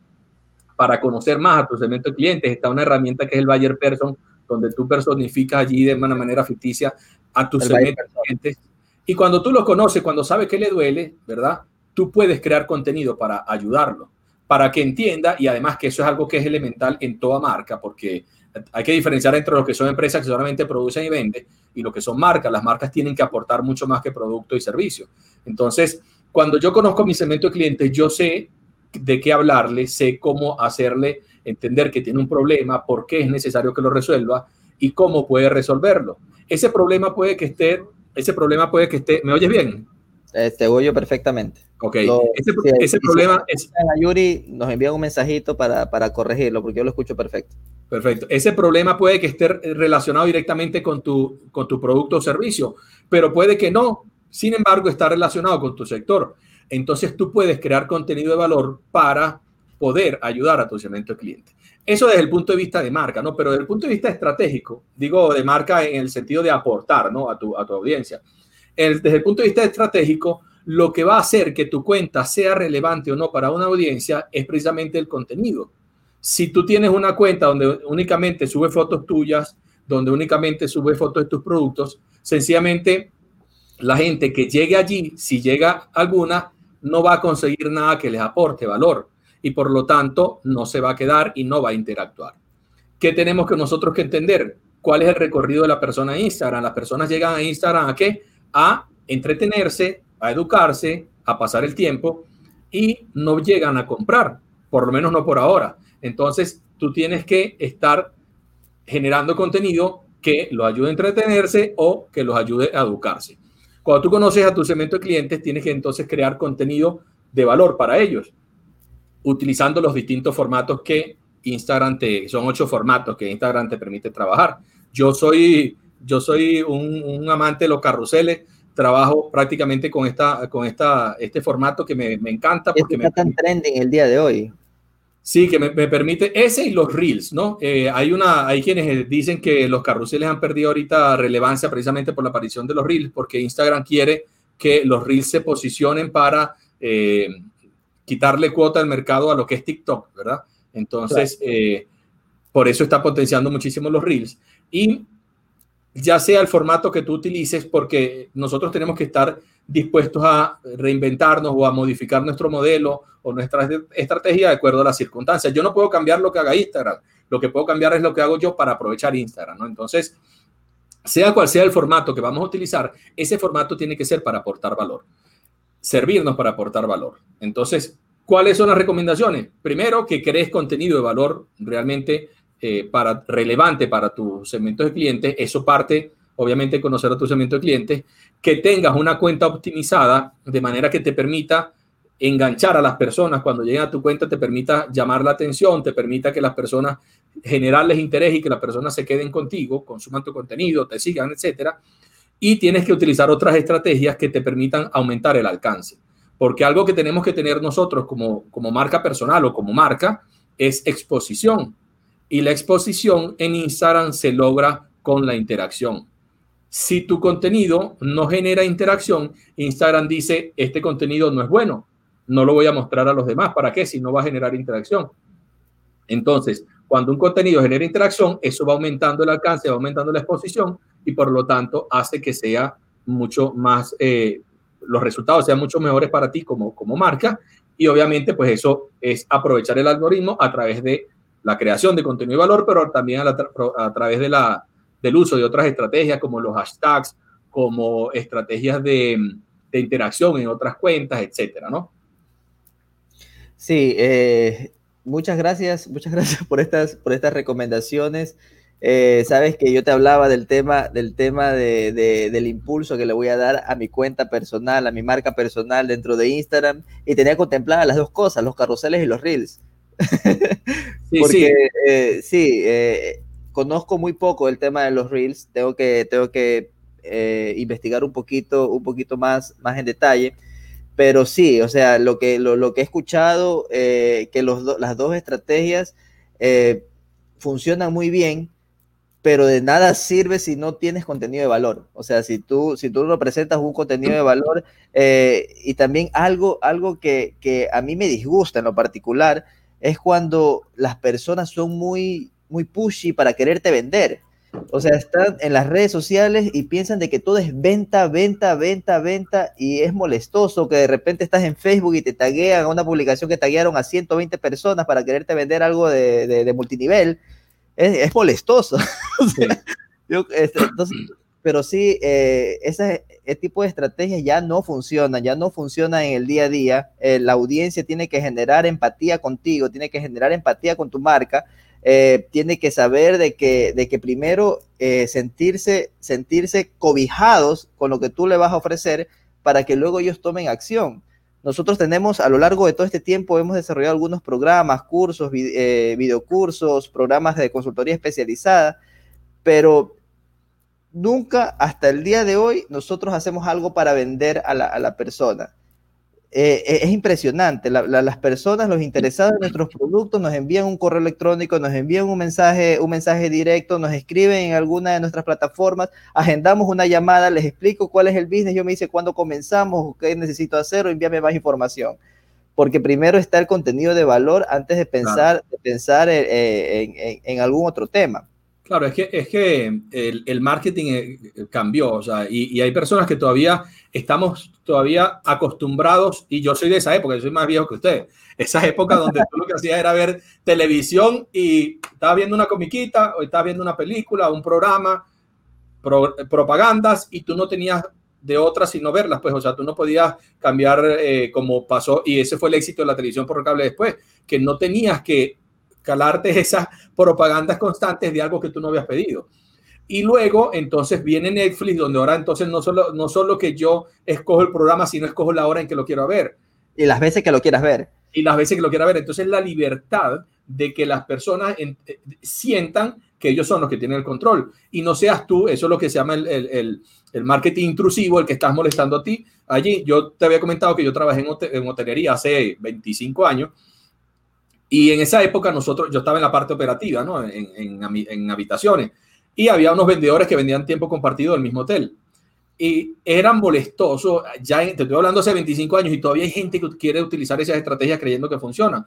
S2: para conocer más a tu segmento de clientes. Está una herramienta que es el Buyer Person, donde tú personificas allí de una manera ficticia a tus clientes. Y cuando tú lo conoces, cuando sabes que le duele, ¿verdad? Tú puedes crear contenido para ayudarlo, para que entienda y además que eso es algo que es elemental en toda marca, porque hay que diferenciar entre lo que son empresas que solamente producen y venden y lo que son marcas. Las marcas tienen que aportar mucho más que producto y servicio. Entonces, cuando yo conozco mi segmento de clientes, yo sé de qué hablarle, sé cómo hacerle entender que tiene un problema, por qué es necesario que lo resuelva y cómo puede resolverlo. Ese problema puede que esté, ese problema puede que esté, ¿me oyes bien?
S1: Eh, te oyo perfectamente.
S2: Ok, ese, ese problema es...
S1: Yuri nos envía un mensajito para, para corregirlo, porque yo lo escucho perfecto.
S2: Perfecto. Ese problema puede que esté relacionado directamente con tu, con tu producto o servicio, pero puede que no. Sin embargo, está relacionado con tu sector. Entonces tú puedes crear contenido de valor para poder ayudar a tu segmento de cliente. Eso desde el punto de vista de marca, ¿no? Pero desde el punto de vista estratégico, digo de marca en el sentido de aportar, ¿no? A tu, a tu audiencia. desde el punto de vista estratégico, lo que va a hacer que tu cuenta sea relevante o no para una audiencia es precisamente el contenido. Si tú tienes una cuenta donde únicamente sube fotos tuyas, donde únicamente sube fotos de tus productos, sencillamente la gente que llegue allí, si llega alguna, no va a conseguir nada que les aporte valor y por lo tanto no se va a quedar y no va a interactuar. ¿Qué tenemos que nosotros que entender? ¿Cuál es el recorrido de la persona en Instagram? Las personas llegan a Instagram a qué? A entretenerse, a educarse, a pasar el tiempo y no llegan a comprar, por lo menos no por ahora. Entonces, tú tienes que estar generando contenido que los ayude a entretenerse o que los ayude a educarse. Cuando tú conoces a tu segmento de clientes, tienes que entonces crear contenido de valor para ellos, utilizando los distintos formatos que Instagram te, son ocho formatos que Instagram te permite trabajar. Yo soy, yo soy un, amante de los carruseles, trabajo prácticamente con, esta, con esta, este formato que me, me encanta.
S1: Porque está me, tan trending el día de hoy.
S2: Sí, que me, permite ese y los reels, ¿no? Eh, hay, una, hay quienes dicen que los carruseles han perdido ahorita relevancia precisamente por la aparición de los reels, porque Instagram quiere que los reels se posicionen para eh, quitarle cuota al mercado a lo que es TikTok, ¿verdad? Entonces, eh, por eso está potenciando muchísimo los reels. Y ya sea el formato que tú utilices, porque nosotros tenemos que estar dispuestos a reinventarnos o a modificar nuestro modelo o nuestra estrategia de acuerdo a las circunstancias. Yo no puedo cambiar lo que haga Instagram, lo que puedo cambiar es lo que hago yo para aprovechar Instagram, ¿no? Entonces, sea cual sea el formato que vamos a utilizar, ese formato tiene que ser para aportar valor, servirnos para aportar valor. Entonces, ¿cuáles son las recomendaciones? Primero, que crees contenido de valor realmente eh, para, relevante para tu segmento de clientes. Eso parte, obviamente, conocer a tu segmento de clientes. Que tengas una cuenta optimizada de manera que te permita enganchar a las personas cuando lleguen a tu cuenta, te permita llamar la atención, te permita que las personas generarles interés y que las personas se queden contigo, consuman tu contenido, te sigan, etcétera. Y tienes que utilizar otras estrategias que te permitan aumentar el alcance. Porque algo que tenemos que tener nosotros como, como marca personal o como marca es exposición. Y la exposición en Instagram se logra con la interacción. Si tu contenido no genera interacción, Instagram dice, este contenido no es bueno, no lo voy a mostrar a los demás. ¿Para qué? Si no va a generar interacción. Entonces, cuando un contenido genera interacción, eso va aumentando el alcance, va aumentando la exposición y por lo tanto hace que sea mucho más, eh, los resultados sean mucho mejores para ti como, como marca y obviamente pues eso es aprovechar el algoritmo a través de la creación de contenido de valor, pero también a, través de la, del uso de otras estrategias como los hashtags, como estrategias de, de interacción en otras cuentas, etcétera, ¿no?
S1: Sí, eh, muchas gracias, muchas gracias por estas, por estas recomendaciones. Eh, sabes que yo te hablaba del tema, del tema de, del impulso que le voy a dar a mi cuenta personal, a mi marca personal dentro de Instagram, y tenía contempladas las dos cosas, los carruseles y los reels. Sí, Porque sí, sí eh, conozco muy poco el tema de los reels, tengo que, tengo que investigar un poquito, un poquito más, más en detalle pero sí, o sea, lo que, lo, que he escuchado, eh, que los las dos estrategias eh, funcionan muy bien, pero de nada sirve si no tienes contenido de valor. O sea, si tú, si tú presentas un contenido de valor eh, y también algo, algo que, que, a mí me disgusta en lo particular es cuando las personas son muy, muy pushy para quererte vender. O sea, están en las redes sociales y piensan de que todo es venta, venta, venta, venta y es molestoso que de repente estás en Facebook y te taguean a una publicación que taguearon a 120 personas para quererte vender algo de, de, multinivel. Es, molestoso. Este, pero sí, eh, ese, tipo de estrategias ya no funcionan, ya no funcionan en el día a día. Eh, la audiencia tiene que generar empatía contigo, tiene que generar empatía con tu marca eh, tiene que saber de que, de que primero eh, sentirse, sentirse cobijados con lo que tú le vas a ofrecer para que luego ellos tomen acción. Nosotros tenemos a lo largo de todo este tiempo, hemos desarrollado algunos programas, cursos, eh, videocursos, programas de consultoría especializada, pero nunca hasta el día de hoy nosotros hacemos algo para vender a la persona. Eh, eh, es impresionante. las personas, los interesados en nuestros productos, nos envían un correo electrónico, nos envían un mensaje, un mensaje directo, nos escriben en alguna de nuestras plataformas, agendamos una llamada, les explico cuál es el business, yo me dice cuándo comenzamos, qué necesito hacer o envíame más información. Porque primero está el contenido de valor antes de pensar, de pensar eh, en algún otro tema.
S2: Claro, es que, es que el, marketing eh, cambió, o sea, y, hay personas que todavía estamos todavía acostumbrados, y yo soy de esa época, yo soy más viejo que usted, esa época donde tú lo que hacías era ver televisión y estabas viendo una comiquita o estabas viendo una película, un programa, propagandas, y tú no tenías de otras sino verlas, pues, o sea, tú no podías cambiar eh, como pasó, y ese fue el éxito de la televisión por cable después, que no tenías que calarte esas propagandas constantes de algo que tú no habías pedido. Y luego, entonces viene Netflix, donde ahora entonces no solo, no solo que yo escojo el programa, sino escojo la hora en que lo quiero ver.
S1: Y las veces que lo quieras ver.
S2: Y las veces que lo quiera ver. Entonces, la libertad de que las personas eh, sientan que ellos son los que tienen el control y no seas tú, eso es lo que se llama el, el, el, marketing intrusivo, el que estás molestando a ti. Allí, yo te había comentado que yo trabajé en, en hotelería hace 25 años y en esa época nosotros, yo estaba en la parte operativa, ¿no? En, en, habitaciones. Y había unos vendedores que vendían tiempo compartido del mismo hotel. Y eran molestosos, ya te estoy hablando hace 25 años y todavía hay gente que quiere utilizar esas estrategias creyendo que funcionan.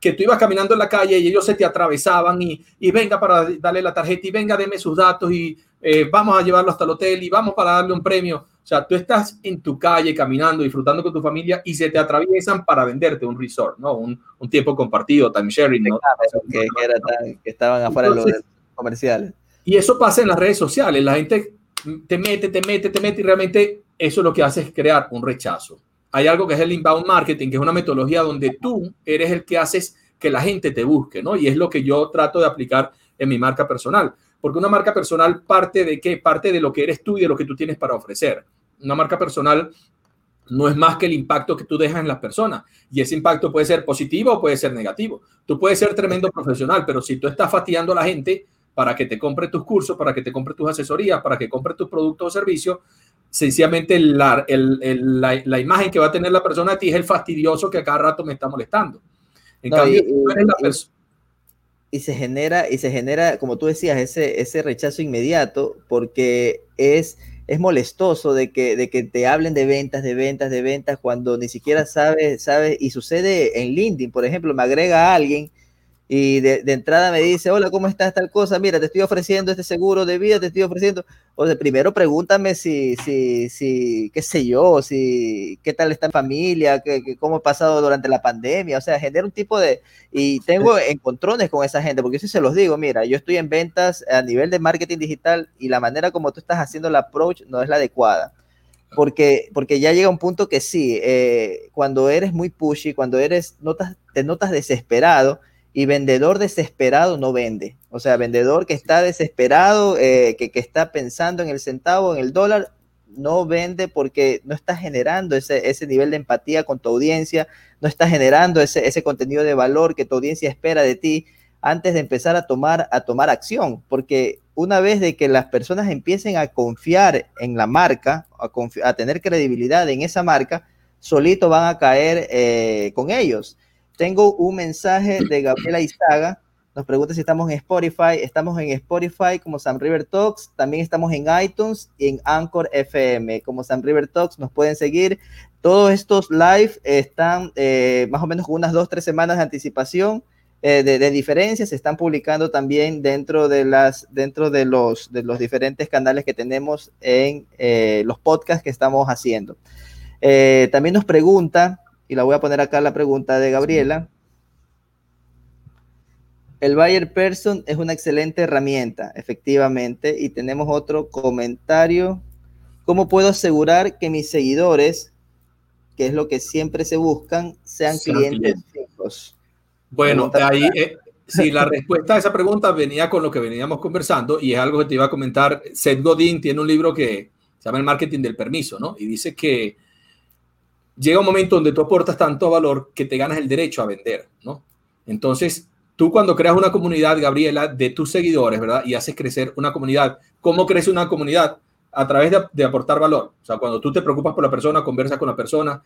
S2: Que tú ibas caminando en la calle y ellos se te atravesaban y, y venga para darle la tarjeta y venga, deme sus datos y eh, vamos a llevarlo hasta el hotel y vamos para darle un premio. O sea, tú estás en tu calle caminando, disfrutando con tu familia y se te atraviesan para venderte un resort, ¿no? Un, un tiempo compartido, time sharing, ¿no?
S1: Que, que, estaban afuera de los comerciales.
S2: Y eso pasa en las redes sociales. La gente te mete, te mete, te mete y realmente eso lo que hace es crear un rechazo. Hay algo que es el inbound marketing, que es una metodología donde tú eres el que haces que la gente te busque, ¿no? Y es lo que yo trato de aplicar en mi marca personal. Porque una marca personal parte de qué? Parte de lo que eres tú y de lo que tú tienes para ofrecer. Una marca personal no es más que el impacto que tú dejas en las personas. Y ese impacto puede ser positivo o puede ser negativo. Tú puedes ser tremendo profesional, pero si tú estás fastidiando a la gente para que te compre tus cursos, para que te compre tus asesorías, para que compre tus productos o servicios, sencillamente la, la, imagen que va a tener la persona a ti es el fastidioso que a cada rato me está molestando. En cambio, tú eres la persona
S1: y se genera, y se genera, como tú decías, ese, ese rechazo inmediato, porque es, es molestoso de que, de que te hablen de ventas, de ventas, de ventas, cuando ni siquiera sabes, sabes, y sucede en LinkedIn, por ejemplo, me agrega a alguien y de, entrada me dice, hola, ¿cómo estás tal cosa? Mira, te estoy ofreciendo este seguro de vida, te estoy ofreciendo, o sea, primero pregúntame si, si, si, qué sé yo, si, qué tal está en familia, qué, cómo he pasado durante la pandemia, o sea, genera un tipo de, y tengo encontrones con esa gente, porque sí se los digo, mira, yo estoy en ventas a nivel de marketing digital y la manera como tú estás haciendo el approach no es la adecuada. Porque, porque ya llega un punto que sí, eh, cuando eres muy pushy, cuando eres, notas, te notas desesperado, y vendedor desesperado no vende. O sea, vendedor que está desesperado, eh, que, está pensando en el centavo, en el dólar, no vende porque no está generando ese, ese nivel de empatía con tu audiencia, no está generando ese, ese contenido de valor que tu audiencia espera de ti antes de empezar a tomar, a tomar acción. Porque una vez de que las personas empiecen a confiar en la marca, a, a tener credibilidad en esa marca, solito van a caer eh, con ellos. Tengo un mensaje de Gabriela Izaga nos pregunta si estamos en Spotify. Estamos en Spotify como Sam River Talks. También estamos en iTunes y en Anchor FM como Sam River Talks. Nos pueden seguir. Todos estos live están eh, más o menos con unas dos, tres semanas de anticipación. Eh, de, diferencias se están publicando también dentro de las dentro de los de los diferentes canales que tenemos en eh, los podcasts que estamos haciendo también nos pregunta y la voy a poner acá la pregunta de Gabriela el Buyer Person es una excelente herramienta, efectivamente. Y tenemos otro comentario. ¿Cómo puedo asegurar que mis seguidores, que es lo que siempre se buscan, sean, clientes, fijos?
S2: Bueno, ahí, eh, si la respuesta a esa pregunta venía con lo que veníamos conversando y es algo que te iba a comentar. Seth Godin tiene un libro que se llama El Marketing del Permiso, ¿no? Y dice que llega un momento donde tú aportas tanto valor que te ganas el derecho a vender, ¿no? Entonces, Tú cuando creas una comunidad, Gabriela, de tus seguidores, ¿verdad? Y haces crecer una comunidad. ¿Cómo crece una comunidad? A través de, aportar valor. O sea, cuando tú te preocupas por la persona, conversas con la persona,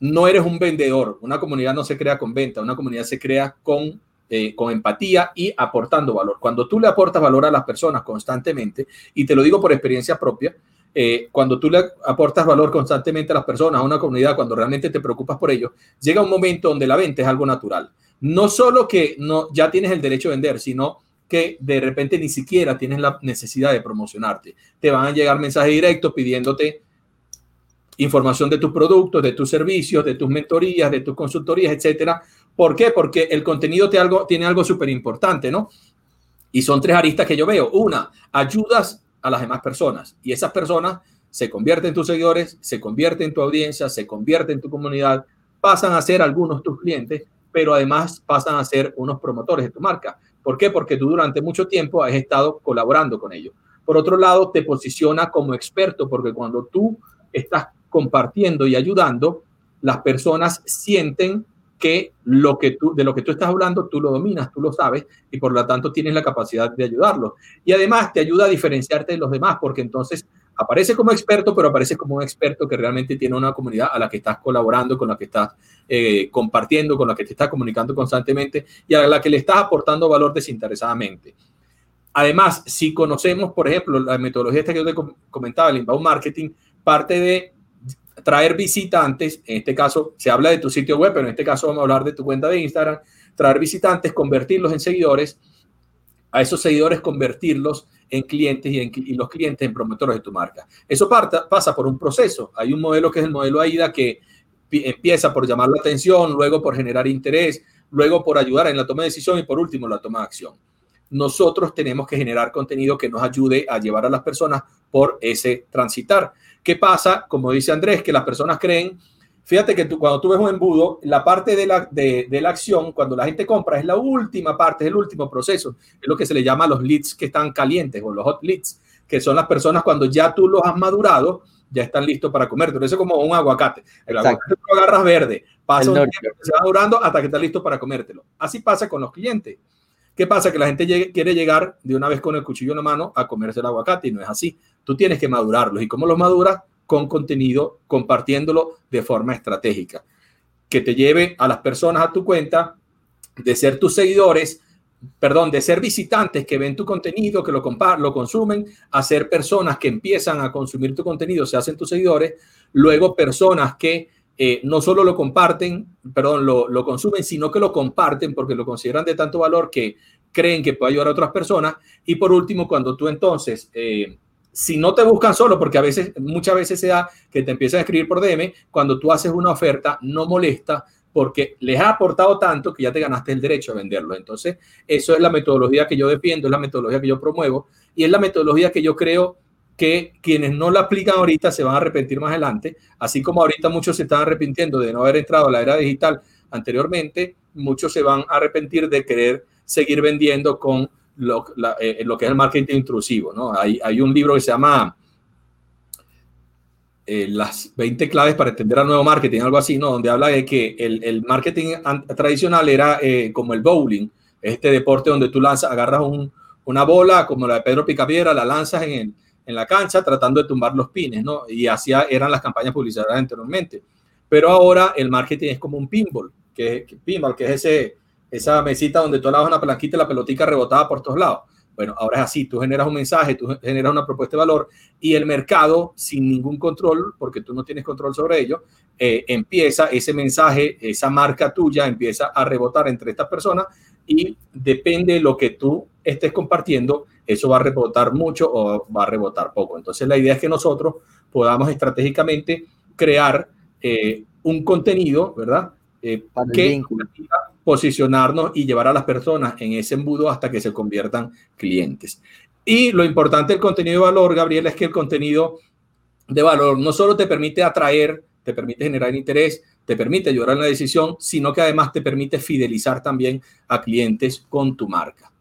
S2: no eres un vendedor. Una comunidad no se crea con venta, una comunidad se crea con, eh, con empatía y aportando valor. Cuando tú le aportas valor a las personas constantemente, y te lo digo por experiencia propia, eh, cuando tú le aportas valor constantemente a las personas, a una comunidad, cuando realmente te preocupas por ellos, llega un momento donde la venta es algo natural no solo que no, ya tienes el derecho a vender, sino que de repente ni siquiera tienes la necesidad de promocionarte. Te van a llegar mensajes directos pidiéndote información de tus productos, de tus servicios, de tus mentorías, de tus consultorías, etcétera. ¿Por qué? Porque el contenido te algo, tiene algo súper importante, ¿no? Y son tres aristas que yo veo. Una, ayudas a las demás personas y esas personas se convierten en tus seguidores, se convierten en tu audiencia, se convierten en tu comunidad, pasan a ser algunos tus clientes pero además pasan a ser unos promotores de tu marca. ¿Por qué? Porque tú durante mucho tiempo has estado colaborando con ellos. Por otro lado, te posiciona como experto, porque cuando tú estás compartiendo y ayudando, las personas sienten que lo que tú, de lo que tú estás hablando, tú lo dominas, tú lo sabes y por lo tanto tienes la capacidad de ayudarlos. Y además te ayuda a diferenciarte de los demás, porque entonces aparece como experto, pero aparece como un experto que realmente tiene una comunidad a la que estás colaborando, con la que estás eh, compartiendo, con la que te estás comunicando constantemente y a la que le estás aportando valor desinteresadamente. Además, si conocemos, por ejemplo, la metodología que yo te comentaba, el inbound marketing, parte de traer visitantes, en este caso se habla de tu sitio web, pero en este caso vamos a hablar de tu cuenta de Instagram, traer visitantes, convertirlos en seguidores, a esos seguidores convertirlos en clientes y, los clientes en promotores de tu marca. Eso pasa por un proceso. Hay un modelo que es el modelo AIDA que empieza por llamar la atención, luego por generar interés, luego por ayudar en la toma de decisión y por último la toma de acción. Nosotros tenemos que generar contenido que nos ayude a llevar a las personas por ese transitar. ¿Qué pasa? Como dice Andrés, que las personas creen Fíjate que tú, cuando tú ves un embudo, la parte de la, de, la acción, cuando la gente compra, es la última parte, es el último proceso. Es lo que se le llama los leads que están calientes o los hot leads, que son las personas cuando ya tú los has madurado, ya están listos para comer. Eso es como un aguacate. El aguacate lo agarras verde, pasa un tiempo, se va durando hasta que está listo para comértelo. Así pasa con los clientes. ¿Qué pasa? Que la gente quiere llegar de una vez con el cuchillo en la mano a comerse el aguacate y no es así. Tú tienes que madurarlos. ¿Y cómo los maduras? con contenido, compartiéndolo de forma estratégica, que te lleve a las personas a tu cuenta, de ser tus seguidores, perdón, de ser visitantes que ven tu contenido, que lo, lo consumen, a ser personas que empiezan a consumir tu contenido, se hacen tus seguidores, luego personas que eh, no solo lo comparten, perdón, lo, lo, consumen, sino que lo comparten porque lo consideran de tanto valor que creen que puede ayudar a otras personas. Y por último, cuando tú entonces eh, si no te buscan solo, porque a veces, muchas veces se da que te empiezan a escribir por DM, cuando tú haces una oferta, no molesta porque les ha aportado tanto que ya te ganaste el derecho a venderlo. Entonces, eso es la metodología que yo defiendo, es la metodología que yo promuevo y es la metodología que yo creo que quienes no la aplican ahorita se van a arrepentir más adelante, así como ahorita muchos se están arrepintiendo de no haber entrado a la era digital anteriormente, muchos se van a arrepentir de querer seguir vendiendo con lo, eh, lo, que es el marketing intrusivo. ¿no? Hay, hay un libro que se llama eh, Las 20 claves para entender al nuevo marketing, algo así, ¿no? donde habla de que el, el marketing tradicional era eh, como el bowling, este deporte donde tú lanzas, agarras un, una bola como la de Pedro Picapiedra, la lanzas en, en la cancha tratando de tumbar los pines, ¿no? Y así eran las campañas publicitarias anteriormente. Pero ahora el marketing es como un pinball, que, que pinball, que es ese esa mesita donde tú dabas una palanquita y la pelotica rebotaba por todos lados. Bueno, ahora es así, tú generas un mensaje, tú generas una propuesta de valor y el mercado, sin ningún control, porque tú no tienes control sobre ello, eh, empieza ese mensaje, esa marca tuya empieza a rebotar entre estas personas y depende de lo que tú estés compartiendo, eso va a rebotar mucho o va a rebotar poco. Entonces la idea es que nosotros podamos estratégicamente crear eh, un contenido, ¿verdad? Eh, que posicionarnos y llevar a las personas en ese embudo hasta que se conviertan clientes. Y lo importante del contenido de valor, Gabriel, es que el contenido de valor no solo te permite atraer, te permite generar interés, te permite ayudar en la decisión, sino que además te permite fidelizar también a clientes con tu marca.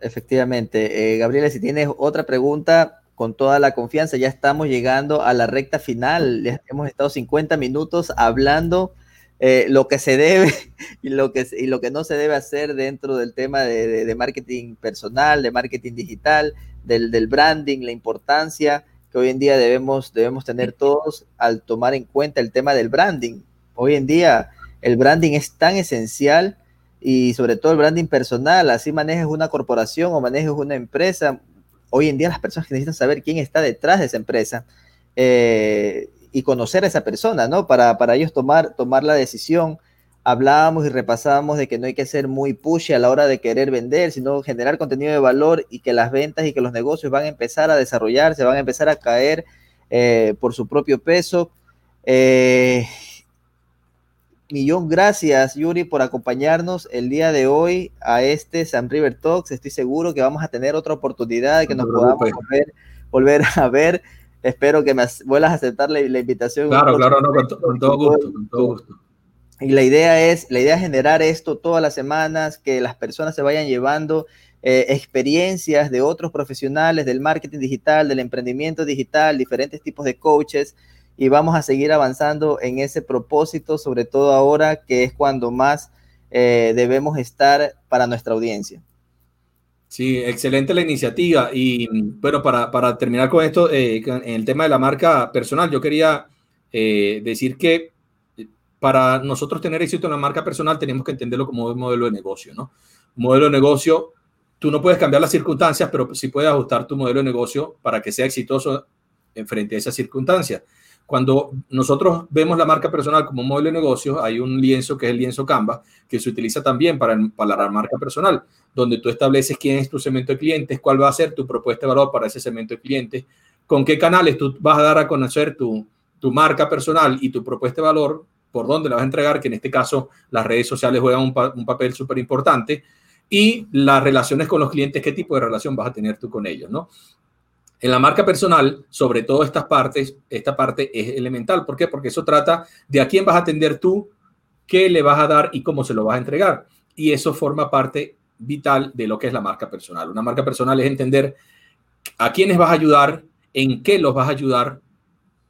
S1: Efectivamente. Eh, Gabriela, si tienes otra pregunta, con toda la confianza, ya estamos llegando a la recta final. Ya hemos estado 50 minutos hablando eh, lo que se debe y lo que, y lo que no se debe hacer dentro del tema de, marketing personal, de marketing digital, del, del, branding, la importancia que hoy en día debemos, debemos tener todos al tomar en cuenta el tema del branding. Hoy en día el branding es tan esencial y sobre todo el branding personal, así manejes una corporación o manejes una empresa. Hoy en día las personas que necesitan saber quién está detrás de esa empresa eh, y conocer a esa persona, ¿no? Para, para ellos tomar, tomar la decisión. Hablábamos y repasábamos de que no hay que ser muy pushy a la hora de querer vender, sino generar contenido de valor y que las ventas y que los negocios van a empezar a desarrollarse, van a empezar a caer eh, por su propio peso. Eh, millón gracias, Yuri, por acompañarnos el día de hoy a este Sam River Talks. Estoy seguro que vamos a tener otra oportunidad de que nos podamos volver, a ver. Espero que me vuelvas a aceptar la, invitación.
S2: Claro, claro, no, con, todo gusto, con todo gusto.
S1: Y la idea es, la idea es generar esto todas las semanas, que las personas se vayan llevando eh, experiencias de otros profesionales del marketing digital, del emprendimiento digital, diferentes tipos de coaches y vamos a seguir avanzando en ese propósito, sobre todo ahora que es cuando más eh, debemos estar para nuestra audiencia.
S2: Sí, excelente la iniciativa. Y bueno, para, para terminar con esto, eh, en el tema de la marca personal, yo quería eh, decir que para nosotros tener éxito en la marca personal tenemos que entenderlo como un modelo de negocio, ¿no? Modelo de negocio, tú no puedes cambiar las circunstancias, pero sí puedes ajustar tu modelo de negocio para que sea exitoso en frente a esas circunstancias. Cuando nosotros vemos la marca personal como un modelo de negocio, hay un lienzo que es el lienzo Canva, que se utiliza también para, para la marca personal, donde tú estableces quién es tu segmento de clientes, cuál va a ser tu propuesta de valor para ese segmento de clientes, con qué canales tú vas a dar a conocer tu, tu marca personal y tu propuesta de valor, por dónde la vas a entregar, que en este caso las redes sociales juegan un, un papel súper importante, y las relaciones con los clientes, qué tipo de relación vas a tener tú con ellos, ¿no? En la marca personal, sobre todo estas partes, esta parte es elemental. ¿Por qué? Porque eso trata de a quién vas a atender tú, qué le vas a dar y cómo se lo vas a entregar. Y eso forma parte vital de lo que es la marca personal. Una marca personal es entender a quiénes vas a ayudar, en qué los vas a ayudar,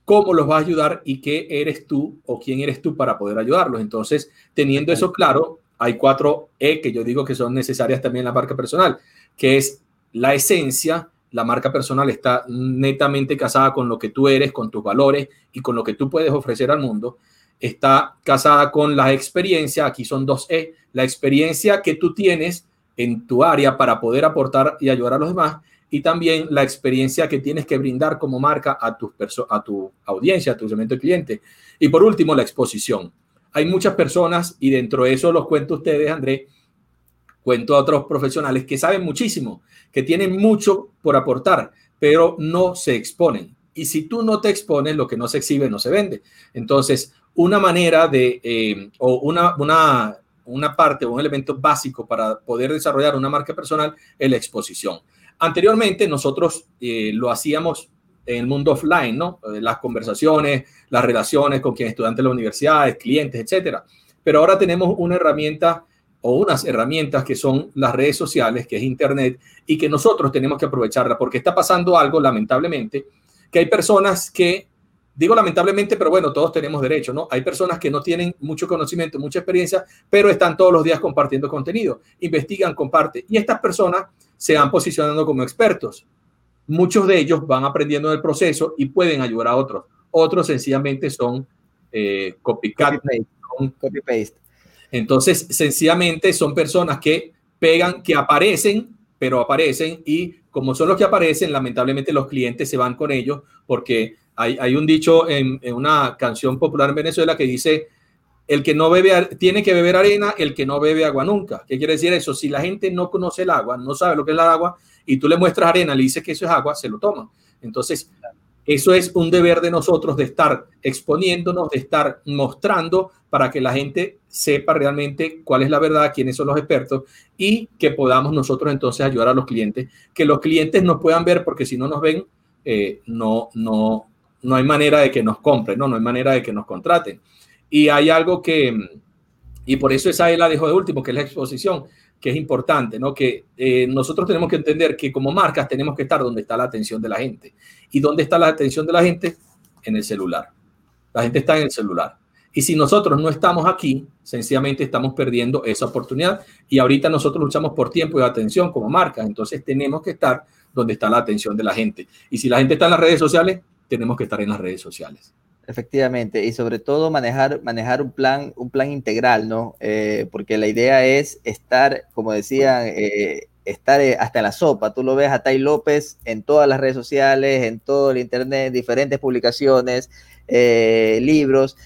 S2: cómo los vas a ayudar y qué eres tú o quién eres tú para poder ayudarlos. Entonces, teniendo eso claro, hay cuatro E que yo digo que son necesarias también en la marca personal, que es la esencia, la marca personal está netamente casada con lo que tú eres, con tus valores y con lo que tú puedes ofrecer al mundo. Está casada con la experiencia, aquí son dos E, la experiencia que tú tienes en tu área para poder aportar y ayudar a los demás y también la experiencia que tienes que brindar como marca a tu, a tu audiencia, a tu segmento de cliente. Y por último, la exposición. Hay muchas personas y dentro de eso los cuento ustedes, André, cuento a otros profesionales que saben muchísimo, que tienen mucho por aportar, pero no se exponen. Y si tú no te expones, lo que no se exhibe no se vende. Entonces, una manera de, eh, o una, una, una parte o un elemento básico para poder desarrollar una marca personal es la exposición. Anteriormente nosotros eh, lo hacíamos en el mundo offline, ¿no? Eh, las conversaciones, las relaciones con quienes estudiantes de la universidad, clientes, etcétera. Pero ahora tenemos una herramienta o unas herramientas que son las redes sociales, que es Internet, y que nosotros tenemos que aprovecharla, porque está pasando algo, lamentablemente, que hay personas que, digo lamentablemente, pero bueno, todos tenemos derecho, ¿no? Hay personas que no tienen mucho conocimiento, mucha experiencia, pero están todos los días compartiendo contenido, investigan, comparten, y estas personas se van posicionando como expertos. Muchos de ellos van aprendiendo del proceso y pueden ayudar a otros. Otros sencillamente son eh, copycat.
S1: Copy-paste.
S2: Entonces, sencillamente son personas que pegan, que aparecen, pero aparecen y como son los que aparecen, lamentablemente los clientes se van con ellos porque hay, un dicho en, en, una canción popular en Venezuela que dice, el que no bebe, tiene que beber arena, el que no bebe agua nunca. ¿Qué quiere decir eso? Si la gente no conoce el agua, no sabe lo que es la agua, y tú le muestras arena, le dices que eso es agua, se lo toma. Entonces, eso es un deber de nosotros de estar exponiéndonos, de estar mostrando para que la gente sepa realmente cuál es la verdad, quiénes son los expertos y que podamos nosotros entonces ayudar a los clientes, que los clientes nos puedan ver porque si no nos ven, eh, no, no, no hay manera de que nos compren, no, no hay manera de que nos contraten. Y hay algo que, y por eso esa la dejo de último, que es la exposición que es importante, ¿no? Que eh, nosotros tenemos que entender que como marcas tenemos que estar donde está la atención de la gente. ¿Y dónde está la atención de la gente? En el celular. La gente está en el celular. Y si nosotros no estamos aquí, sencillamente estamos perdiendo esa oportunidad. Y ahorita nosotros luchamos por tiempo y atención como marcas. Entonces tenemos que estar donde está la atención de la gente. Y si la gente está en las redes sociales, tenemos que estar en las redes sociales.
S1: Efectivamente, y sobre todo manejar, manejar un, plan, un plan integral, ¿no? Eh, porque la idea es estar, como decían, eh, estar eh, hasta en la sopa. Tú lo ves a Tai López en todas las redes sociales, en todo el Internet, diferentes publicaciones, libros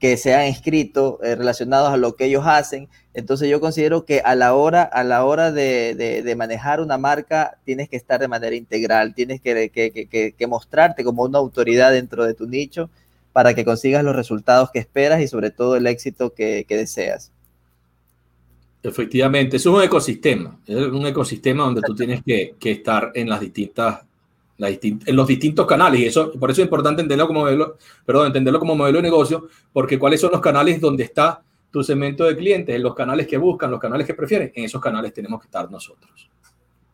S1: que se han escrito relacionados a lo que ellos hacen. Entonces yo considero que a la hora, a la hora de, manejar una marca tienes que estar de manera integral, tienes que, que, mostrarte como una autoridad dentro de tu nicho para que consigas los resultados que esperas y sobre todo el éxito que, deseas.
S2: Efectivamente, es un ecosistema, es un ecosistema donde tú tienes que, estar en las distintas, en los distintos canales y eso, por eso es importante entenderlo como modelo, perdón, entenderlo como modelo de negocio, porque cuáles son los canales donde está tu segmento de clientes, en los canales que buscan, los canales que prefieren, en esos canales tenemos que estar nosotros.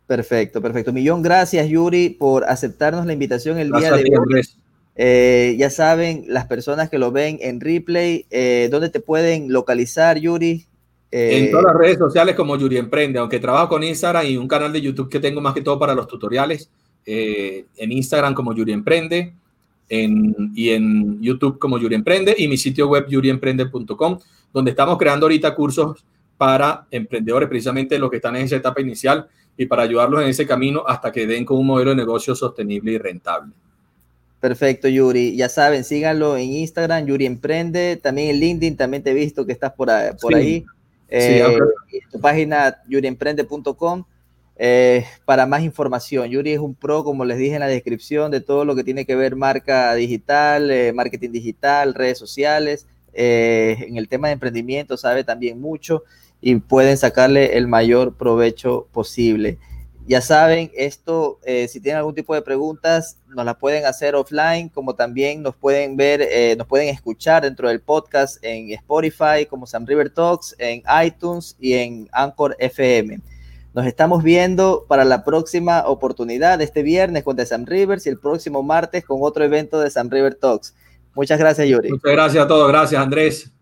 S1: Perfecto, perfecto. Millón gracias, Yuri, por aceptarnos la invitación el día de hoy. Eh, ya saben, las personas que lo ven en replay, eh, ¿dónde te pueden localizar, Yuri?
S2: en eh, todas las redes sociales como Yuri Emprende, aunque trabajo con Instagram y un canal de YouTube que tengo más que todo para los tutoriales. En Instagram como Yuri Emprende y en YouTube como Yuri Emprende y mi sitio web yuriemprende.com, donde estamos creando ahorita cursos para emprendedores, precisamente los que están en esa etapa inicial y para ayudarlos en ese camino hasta que den con un modelo de negocio sostenible y rentable.
S1: Perfecto, Yuri. Ya saben, síganlo en Instagram, Yuri Emprende. También en LinkedIn, también te he visto que estás por, por ahí. Eh, tu página yuriemprende.com. Eh, para más información, Yuri es un pro, como les dije en la descripción, de todo lo que tiene que ver marca digital, eh, marketing digital, redes sociales. en el tema de emprendimiento sabe también mucho y pueden sacarle el mayor provecho posible. Ya saben, esto, eh, si tienen algún tipo de preguntas, nos las pueden hacer offline, como también nos pueden ver, eh, nos pueden escuchar dentro del podcast en Spotify, como Sam River Talks, en iTunes y en Anchor FM. Nos estamos viendo para la próxima oportunidad, este viernes con The Sam Rivers y el próximo martes con otro evento de Sam River Talks. Muchas gracias, Yuri.
S2: Muchas gracias a todos. Gracias, Andrés.